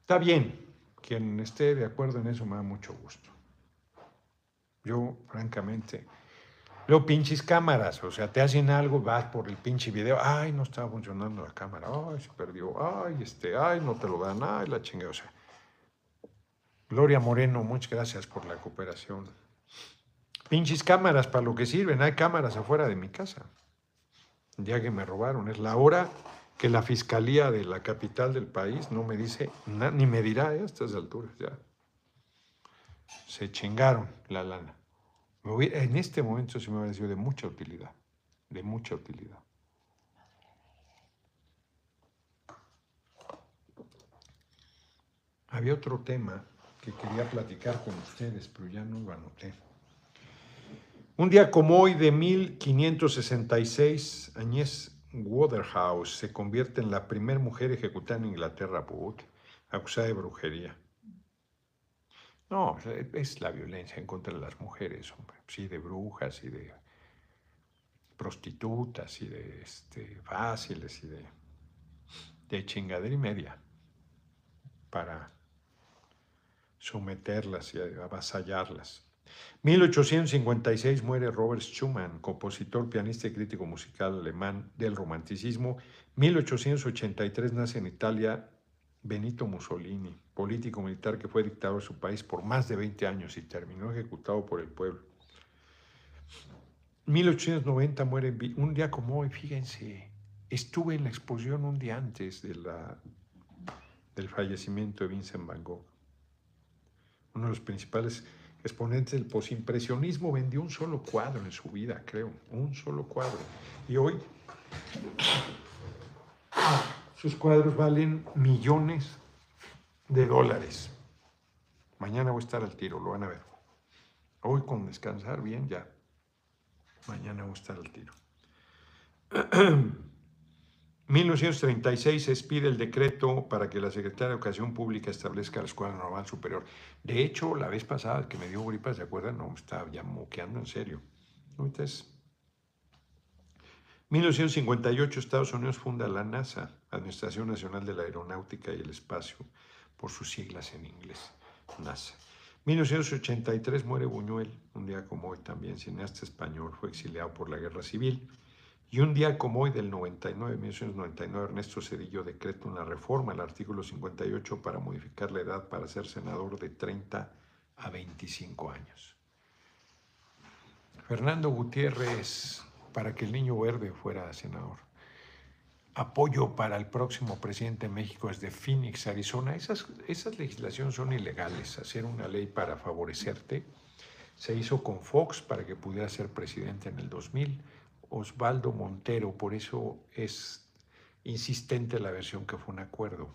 Está bien, quien esté de acuerdo en eso me da mucho gusto. Yo, francamente, Luego pinches cámaras, o sea, te hacen algo, vas por el pinche video, ay, no estaba funcionando la cámara, ay, se perdió, ay, este, ay, no te lo dan, ay, la chingada, o sea. Gloria Moreno, muchas gracias por la cooperación. Pinches cámaras, para lo que sirven, hay cámaras afuera de mi casa día que me robaron. Es la hora que la fiscalía de la capital del país no me dice, ni me dirá a estas alturas ya. Se chingaron la lana. En este momento sí me hubiera sido de mucha utilidad, de mucha utilidad. Había otro tema que quería platicar con ustedes, pero ya no lo anoté. Un día como hoy de 1566, Agnès Waterhouse se convierte en la primera mujer ejecutada en Inglaterra, acusada de brujería. No, es la violencia en contra de las mujeres, hombre. Sí, de brujas y de prostitutas y de este, fáciles y de, de chingadera y media para someterlas y avasallarlas. 1856 muere Robert Schumann, compositor, pianista y crítico musical alemán del romanticismo. 1883 nace en Italia Benito Mussolini, político militar que fue dictador de su país por más de 20 años y terminó ejecutado por el pueblo. 1890 muere un día como hoy, fíjense, estuve en la exposición un día antes de la, del fallecimiento de Vincent Van Gogh, uno de los principales exponente del posimpresionismo, vendió un solo cuadro en su vida, creo, un solo cuadro. Y hoy sus cuadros valen millones de dólares. Mañana voy a estar al tiro, lo van a ver. Hoy con descansar bien ya. Mañana voy a estar al tiro. 1936 se expide el decreto para que la Secretaría de Educación Pública establezca la Escuela Normal Superior. De hecho, la vez pasada que me dio gripa, ¿se acuerdan? No, estaba ya moqueando en serio. Entonces, 1958 Estados Unidos funda la NASA, Administración Nacional de la Aeronáutica y el Espacio, por sus siglas en inglés, NASA. 1983 muere Buñuel, un día como hoy también, cineasta español, fue exiliado por la Guerra Civil. Y un día como hoy del 99, 1999, Ernesto Cedillo decreta una reforma al artículo 58 para modificar la edad para ser senador de 30 a 25 años. Fernando Gutiérrez, para que el niño verde fuera senador. Apoyo para el próximo presidente de México desde Phoenix, Arizona. Esas, esas legislaciones son ilegales. Hacer una ley para favorecerte. Se hizo con Fox para que pudiera ser presidente en el 2000 Osvaldo Montero, por eso es insistente la versión que fue un acuerdo,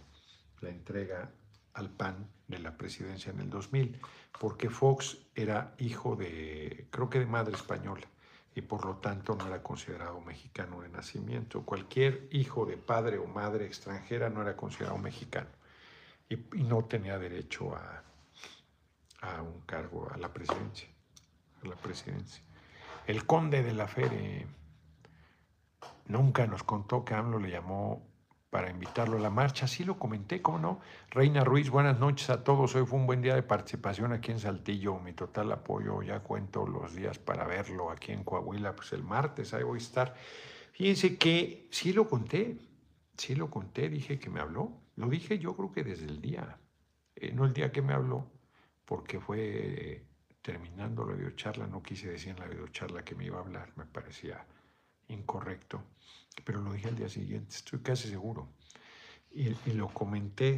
la entrega al PAN de la presidencia en el 2000, porque Fox era hijo de, creo que de madre española, y por lo tanto no era considerado mexicano de nacimiento. Cualquier hijo de padre o madre extranjera no era considerado mexicano y, no tenía derecho a, a, un cargo, a la presidencia. A la presidencia. El conde de la Fere Nunca nos contó que AMLO le llamó para invitarlo a la marcha. Sí lo comenté, ¿cómo no? Reina Ruiz, buenas noches a todos. Hoy fue un buen día de participación aquí en Saltillo. Mi total apoyo, ya cuento los días para verlo aquí en Coahuila. Pues el martes ahí voy a estar. Fíjense que sí lo conté, sí lo conté, dije que me habló. Lo dije yo creo que desde el día, eh, no el día que me habló, porque fue terminando la videocharla, no quise decir en la videocharla que me iba a hablar, me parecía incorrecto, pero lo dije al día siguiente, estoy casi seguro. Y, lo comenté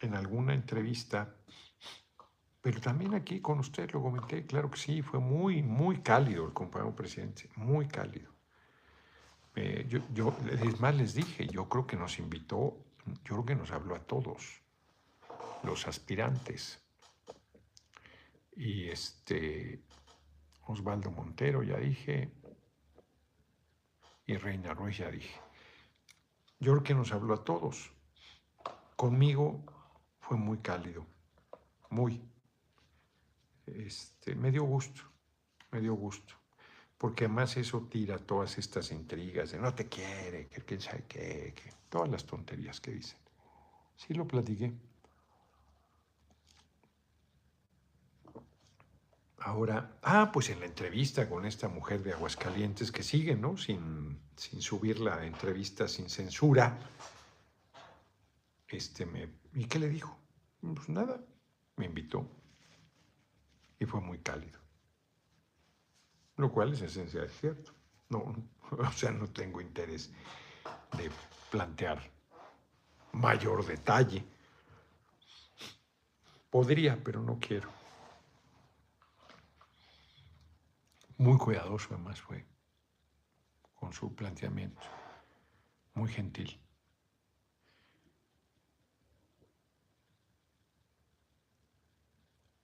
en alguna entrevista, pero también aquí con usted lo comenté, claro que sí, fue muy, muy cálido el compañero presidente, muy cálido. yo, yo, es más, les dije, yo creo que nos invitó, yo creo que nos habló a todos, los aspirantes. Y este, Osvaldo Montero, ya dije, y Reina Ruiz, ya dije. Yo creo que nos habló a todos. Conmigo fue muy cálido, muy. Este, me dio gusto, me dio gusto. Porque además eso tira todas estas intrigas de no te quiere, que quién sabe qué, que, todas las tonterías que dicen. Sí lo platiqué. Ahora, ah, pues en la entrevista con esta mujer de Aguascalientes que sigue, ¿no? Sin, sin subir la entrevista sin censura. Este me, ¿Y qué le dijo? Pues nada, me invitó. Y fue muy cálido. Lo cual es esencial, cierto. No, o sea, no tengo interés de plantear mayor detalle. Podría, pero no quiero. Muy cuidadoso además fue con su planteamiento, muy gentil.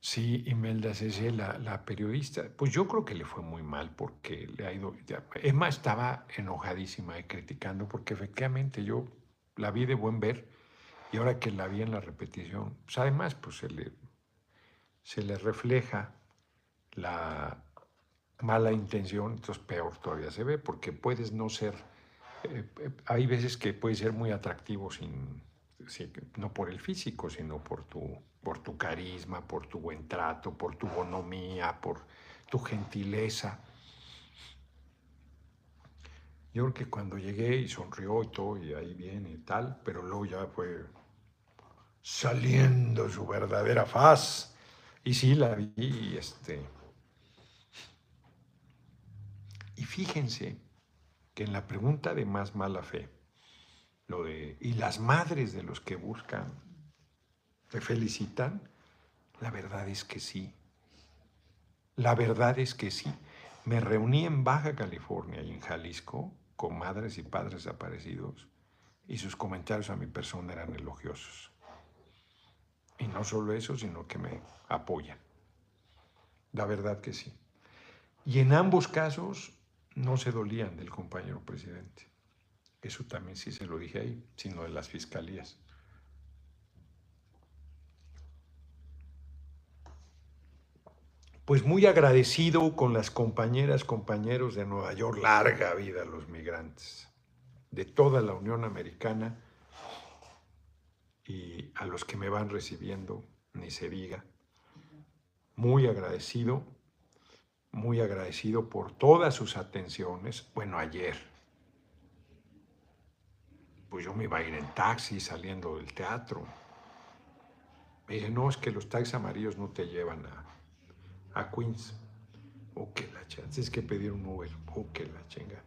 Sí, Imelda Cece, la, periodista, pues yo creo que le fue muy mal porque le ha ido. Emma estaba enojadísima y criticando porque efectivamente yo la vi de buen ver y ahora que la vi en la repetición, pues además pues se le, se le refleja la, mala intención, entonces peor todavía se ve, porque puedes no ser, eh, eh, hay veces que puedes ser muy atractivo sin, no por el físico, sino por tu, por tu carisma, por tu buen trato, por tu bonomía, por tu gentileza. Yo creo que cuando llegué y sonrió y todo, y ahí viene y tal, pero luego ya fue saliendo su verdadera faz. Y sí, la vi, este, y fíjense que en la pregunta de más mala fe, lo de, y las madres de los que buscan, te felicitan, la verdad es que sí. La verdad es que sí. Me reuní en Baja California y en Jalisco con madres y padres desaparecidos y sus comentarios a mi persona eran elogiosos. Y no solo eso, sino que me apoyan. La verdad que sí. Y en ambos casos no se dolían del compañero presidente. Eso también sí se lo dije ahí, sino de las fiscalías. Pues muy agradecido con las compañeras, compañeros de Nueva York, larga vida a los migrantes, de toda la Unión Americana y a los que me van recibiendo, ni se diga. Muy agradecido muy agradecido por todas sus atenciones. Bueno, ayer, pues yo me iba a ir en taxi saliendo del teatro. Me dije, no, es que los taxis amarillos no te llevan a, a Queens. O oh, que la chance es que pedir un Uber. O oh, que la chinga.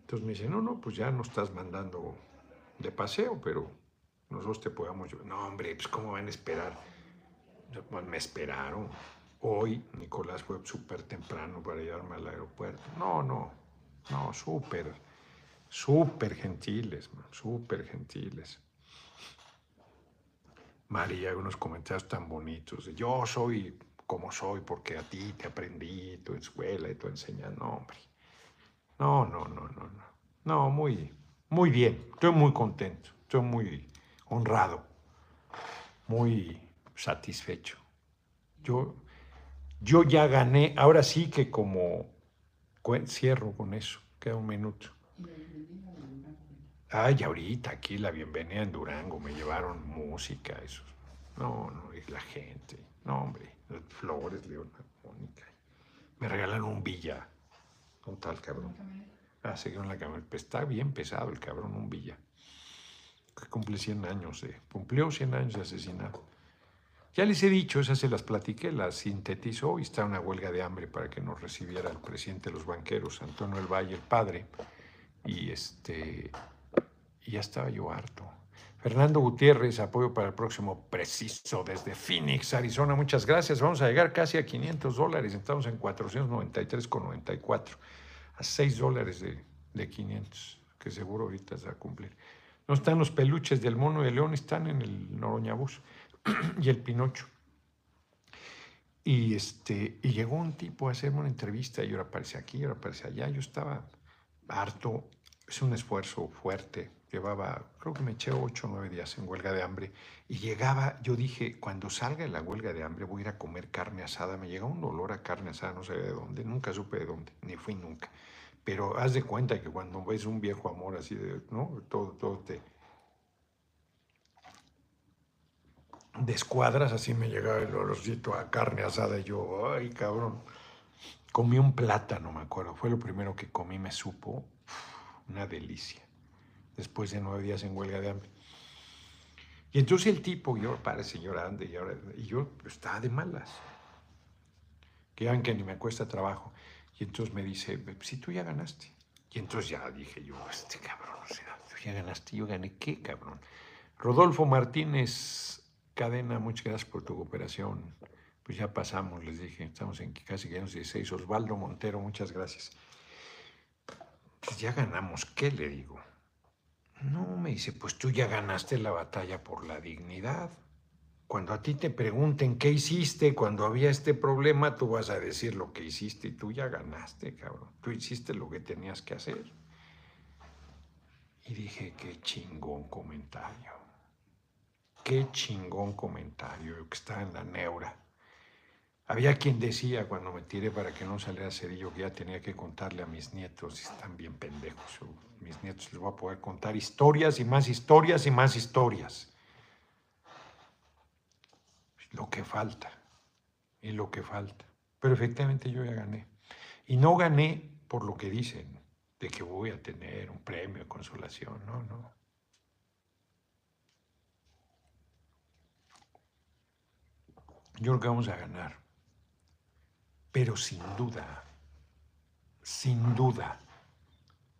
Entonces me dice, no, no, pues ya no estás mandando de paseo, pero nosotros te llevar. No, hombre, pues ¿cómo van a esperar? Pues me esperaron. Hoy Nicolás fue súper temprano para llevarme al aeropuerto. No, no, no, súper, súper gentiles, súper gentiles. María, unos comentarios tan bonitos. Yo soy como soy porque a ti te aprendí, tu escuela y tu enseñanza. No, hombre. No, no, no, no, no. No, muy, muy bien. Estoy muy contento. Estoy muy honrado. Muy satisfecho. Yo yo ya gané, ahora sí que como cierro con eso, queda un minuto. Ay, ahorita aquí la bienvenida en Durango, me llevaron música, eso. No, no, es la gente. No, hombre, flores, Leona, Mónica. Me regalaron un villa. Un tal cabrón. Ah, se quedó en la cámara. Está bien pesado el cabrón, un villa. Que cumple 100 años de. Cumplió 100 años de asesinato. Ya les he dicho, esas se las platiqué, las sintetizó y está una huelga de hambre para que nos recibiera el presidente de los banqueros, Antonio del Valle, el padre. Y este, ya estaba yo harto. Fernando Gutiérrez, apoyo para el próximo preciso desde Phoenix, Arizona. Muchas gracias. Vamos a llegar casi a 500 dólares. Estamos en 493,94. A 6 dólares de de 500, que seguro ahorita se va a cumplir. No están los peluches del mono de león, están en el Noroñabús y el Pinocho. Y, este, y llegó un tipo a hacerme una entrevista y ahora aparece aquí, ahora aparece allá. Yo estaba harto, es un esfuerzo fuerte. Llevaba, creo que me eché ocho o nueve días en huelga de hambre. Y llegaba, yo dije, cuando salga de la huelga de hambre voy a ir a comer carne asada. Me llega un olor a carne asada, no sé de dónde, nunca supe de dónde, ni fui nunca. Pero haz de cuenta que cuando ves un viejo amor así, de, ¿no? Todo, todo te, descuadras, así me llegaba el olorcito a carne asada y yo, ay cabrón. Comí un plátano, me acuerdo, fue lo primero que comí, me supo una delicia, después de nueve días en huelga de hambre. Y entonces el tipo, yo parece llorando y, ahora, y yo estaba de malas, que ya que ni me cuesta trabajo. Y entonces me dice, si tú ya ganaste. Y entonces ya dije yo, este cabrón, o sea, tú ya ganaste, yo gané qué, cabrón. Rodolfo Martínez Cadena, muchas gracias por tu cooperación. Pues ya pasamos, les dije, estamos en casi 16. Osvaldo Montero, muchas gracias. Pues ya ganamos, ¿qué le digo? No, me dice, pues tú ya ganaste la batalla por la dignidad. Cuando a ti te pregunten qué hiciste cuando había este problema, tú vas a decir lo que hiciste y tú ya ganaste, cabrón. Tú hiciste lo que tenías que hacer. Y dije, qué chingón comentario. Qué chingón comentario que está en la neura. Había quien decía cuando me tiré para que no saliera cerillo que ya tenía que contarle a mis nietos, están bien pendejos, mis nietos les voy a poder contar historias y más historias y más historias. Lo que falta, y lo que falta. Pero efectivamente yo ya gané. Y no gané por lo que dicen, de que voy a tener un premio de consolación, no, no. Yo creo que vamos a ganar. Pero sin duda, sin duda,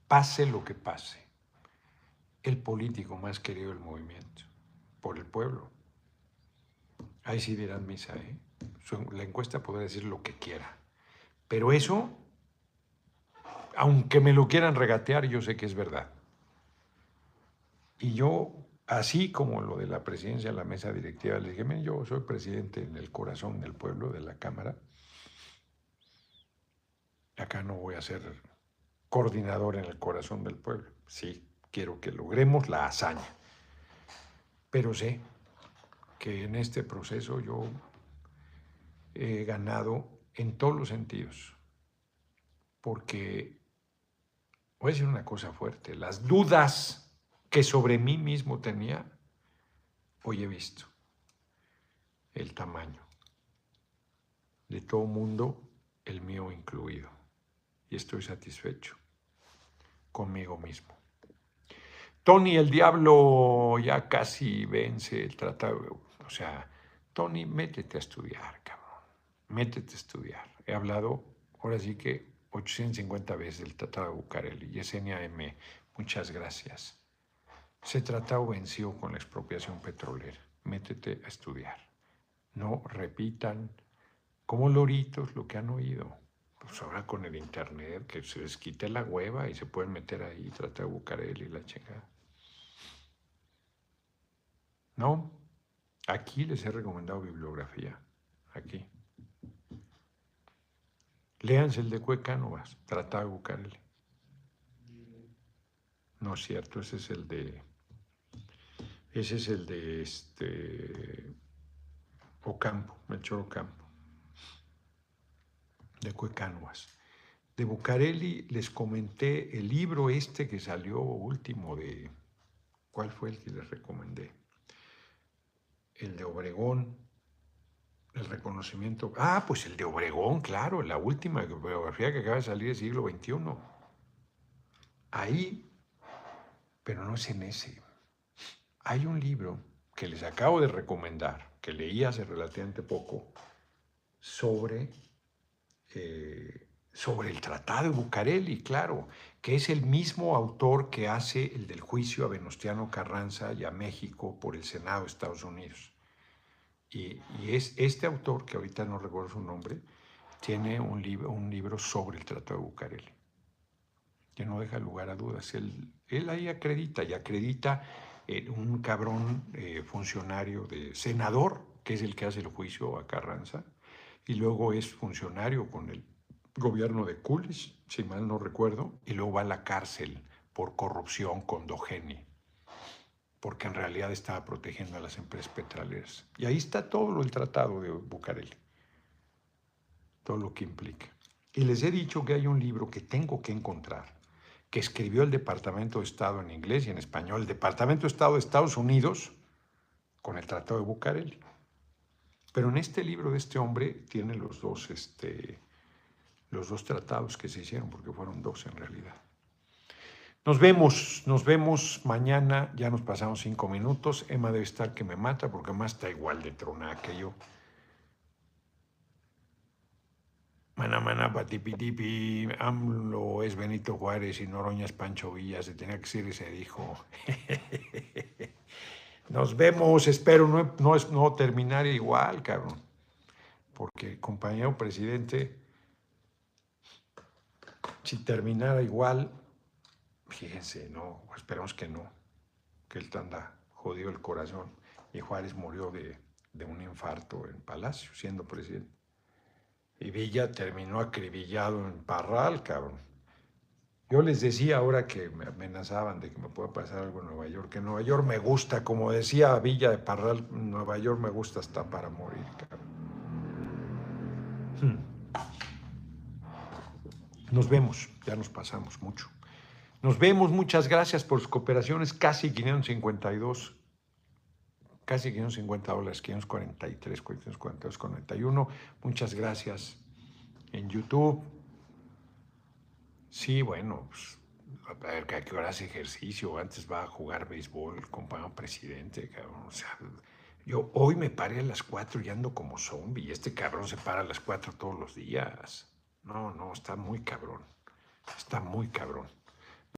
pase lo que pase, el político más querido del movimiento, por el pueblo. Ahí sí dirán misa, ¿eh? La encuesta podrá decir lo que quiera. Pero eso, aunque me lo quieran regatear, yo sé que es verdad. Y yo Así como lo de la presidencia de la mesa directiva, le dije, yo soy presidente en el corazón del pueblo, de la Cámara. Acá no voy a ser coordinador en el corazón del pueblo. Sí, quiero que logremos la hazaña. Pero sé que en este proceso yo he ganado en todos los sentidos. Porque voy a decir una cosa fuerte, las dudas que sobre mí mismo tenía, hoy he visto el tamaño de todo mundo, el mío incluido. Y estoy satisfecho conmigo mismo. Tony, el diablo ya casi vence el tratado. O sea, Tony, métete a estudiar, cabrón. Métete a estudiar. He hablado, ahora sí que 850 veces del tratado de Bucareli. Yesenia M., muchas gracias. Se trata o venció con la expropiación petrolera. Métete a estudiar. No repitan como loritos lo que han oído. Pues ahora con el internet, que se les quite la hueva y se pueden meter ahí y tratar de buscar él y la chingada. No, aquí les he recomendado bibliografía. Aquí. Léanse el de Cuecánovas, trata de buscarle. No es cierto, ese es el de ese es el de este Ocampo, Melchor Ocampo, de Cuecanuas. De Bucareli les comenté el libro este que salió último de... ¿Cuál fue el que les recomendé? El de Obregón, el reconocimiento... Ah, pues el de Obregón, claro, la última biografía que acaba de salir del siglo XXI. Ahí, pero no es en ese hay un libro que les acabo de recomendar, que leí hace relativamente poco, sobre, eh, sobre el Tratado de Bucareli, claro, que es el mismo autor que hace el del juicio a Venustiano Carranza y a México por el Senado de Estados Unidos. Y, es este autor, que ahorita no recuerdo su nombre, tiene un, libro, un libro sobre el Tratado de Bucareli. que no deja lugar a dudas. Él, él ahí acredita y acredita un cabrón eh, funcionario de senador, que es el que hace el juicio a Carranza, y luego es funcionario con el gobierno de Coolidge, si mal no recuerdo, y luego va a la cárcel por corrupción con Dogeni, porque en realidad estaba protegiendo a las empresas petroleras. Y ahí está todo el tratado de Bucareli, todo lo que implica. Y les he dicho que hay un libro que tengo que encontrar, que escribió el Departamento de Estado en inglés y en español, el Departamento de Estado de Estados Unidos, con el Tratado de Bucareli. Pero en este libro de este hombre tiene los dos, este, los dos tratados que se hicieron, porque fueron dos en realidad. Nos vemos, nos vemos mañana, ya nos pasamos cinco minutos. Emma debe estar que me mata porque más está igual de tronada que yo. Mana, mana, patipitipi, AMLO es Benito Juárez y Noroña es Pancho Villa, se tenía que decir y se dijo. Nos vemos, espero no, no, no terminar igual, cabrón. Porque compañero presidente, si terminara igual, fíjense, no, esperamos que no, que él anda jodido el corazón. Y Juárez murió de, de un infarto en Palacio, siendo presidente. Y Villa terminó acribillado en Parral, cabrón. Yo les decía ahora que me amenazaban de que me pueda pasar algo en Nueva York, que Nueva York me gusta, como decía Villa de Parral, Nueva York me gusta hasta para morir, cabrón. Hmm. Nos vemos, ya nos pasamos mucho. Nos vemos, muchas gracias por sus cooperaciones, casi 552 casi 550 dólares, 543, 542, 41. Muchas gracias en YouTube. Sí, bueno, pues, a ver a qué hora hace ejercicio, antes va a jugar béisbol, compañero presidente, cabrón. O sea, yo hoy me paré a las 4 y ando como zombie. Este cabrón se para a las 4 todos los días. No, no, está muy cabrón. Está muy cabrón.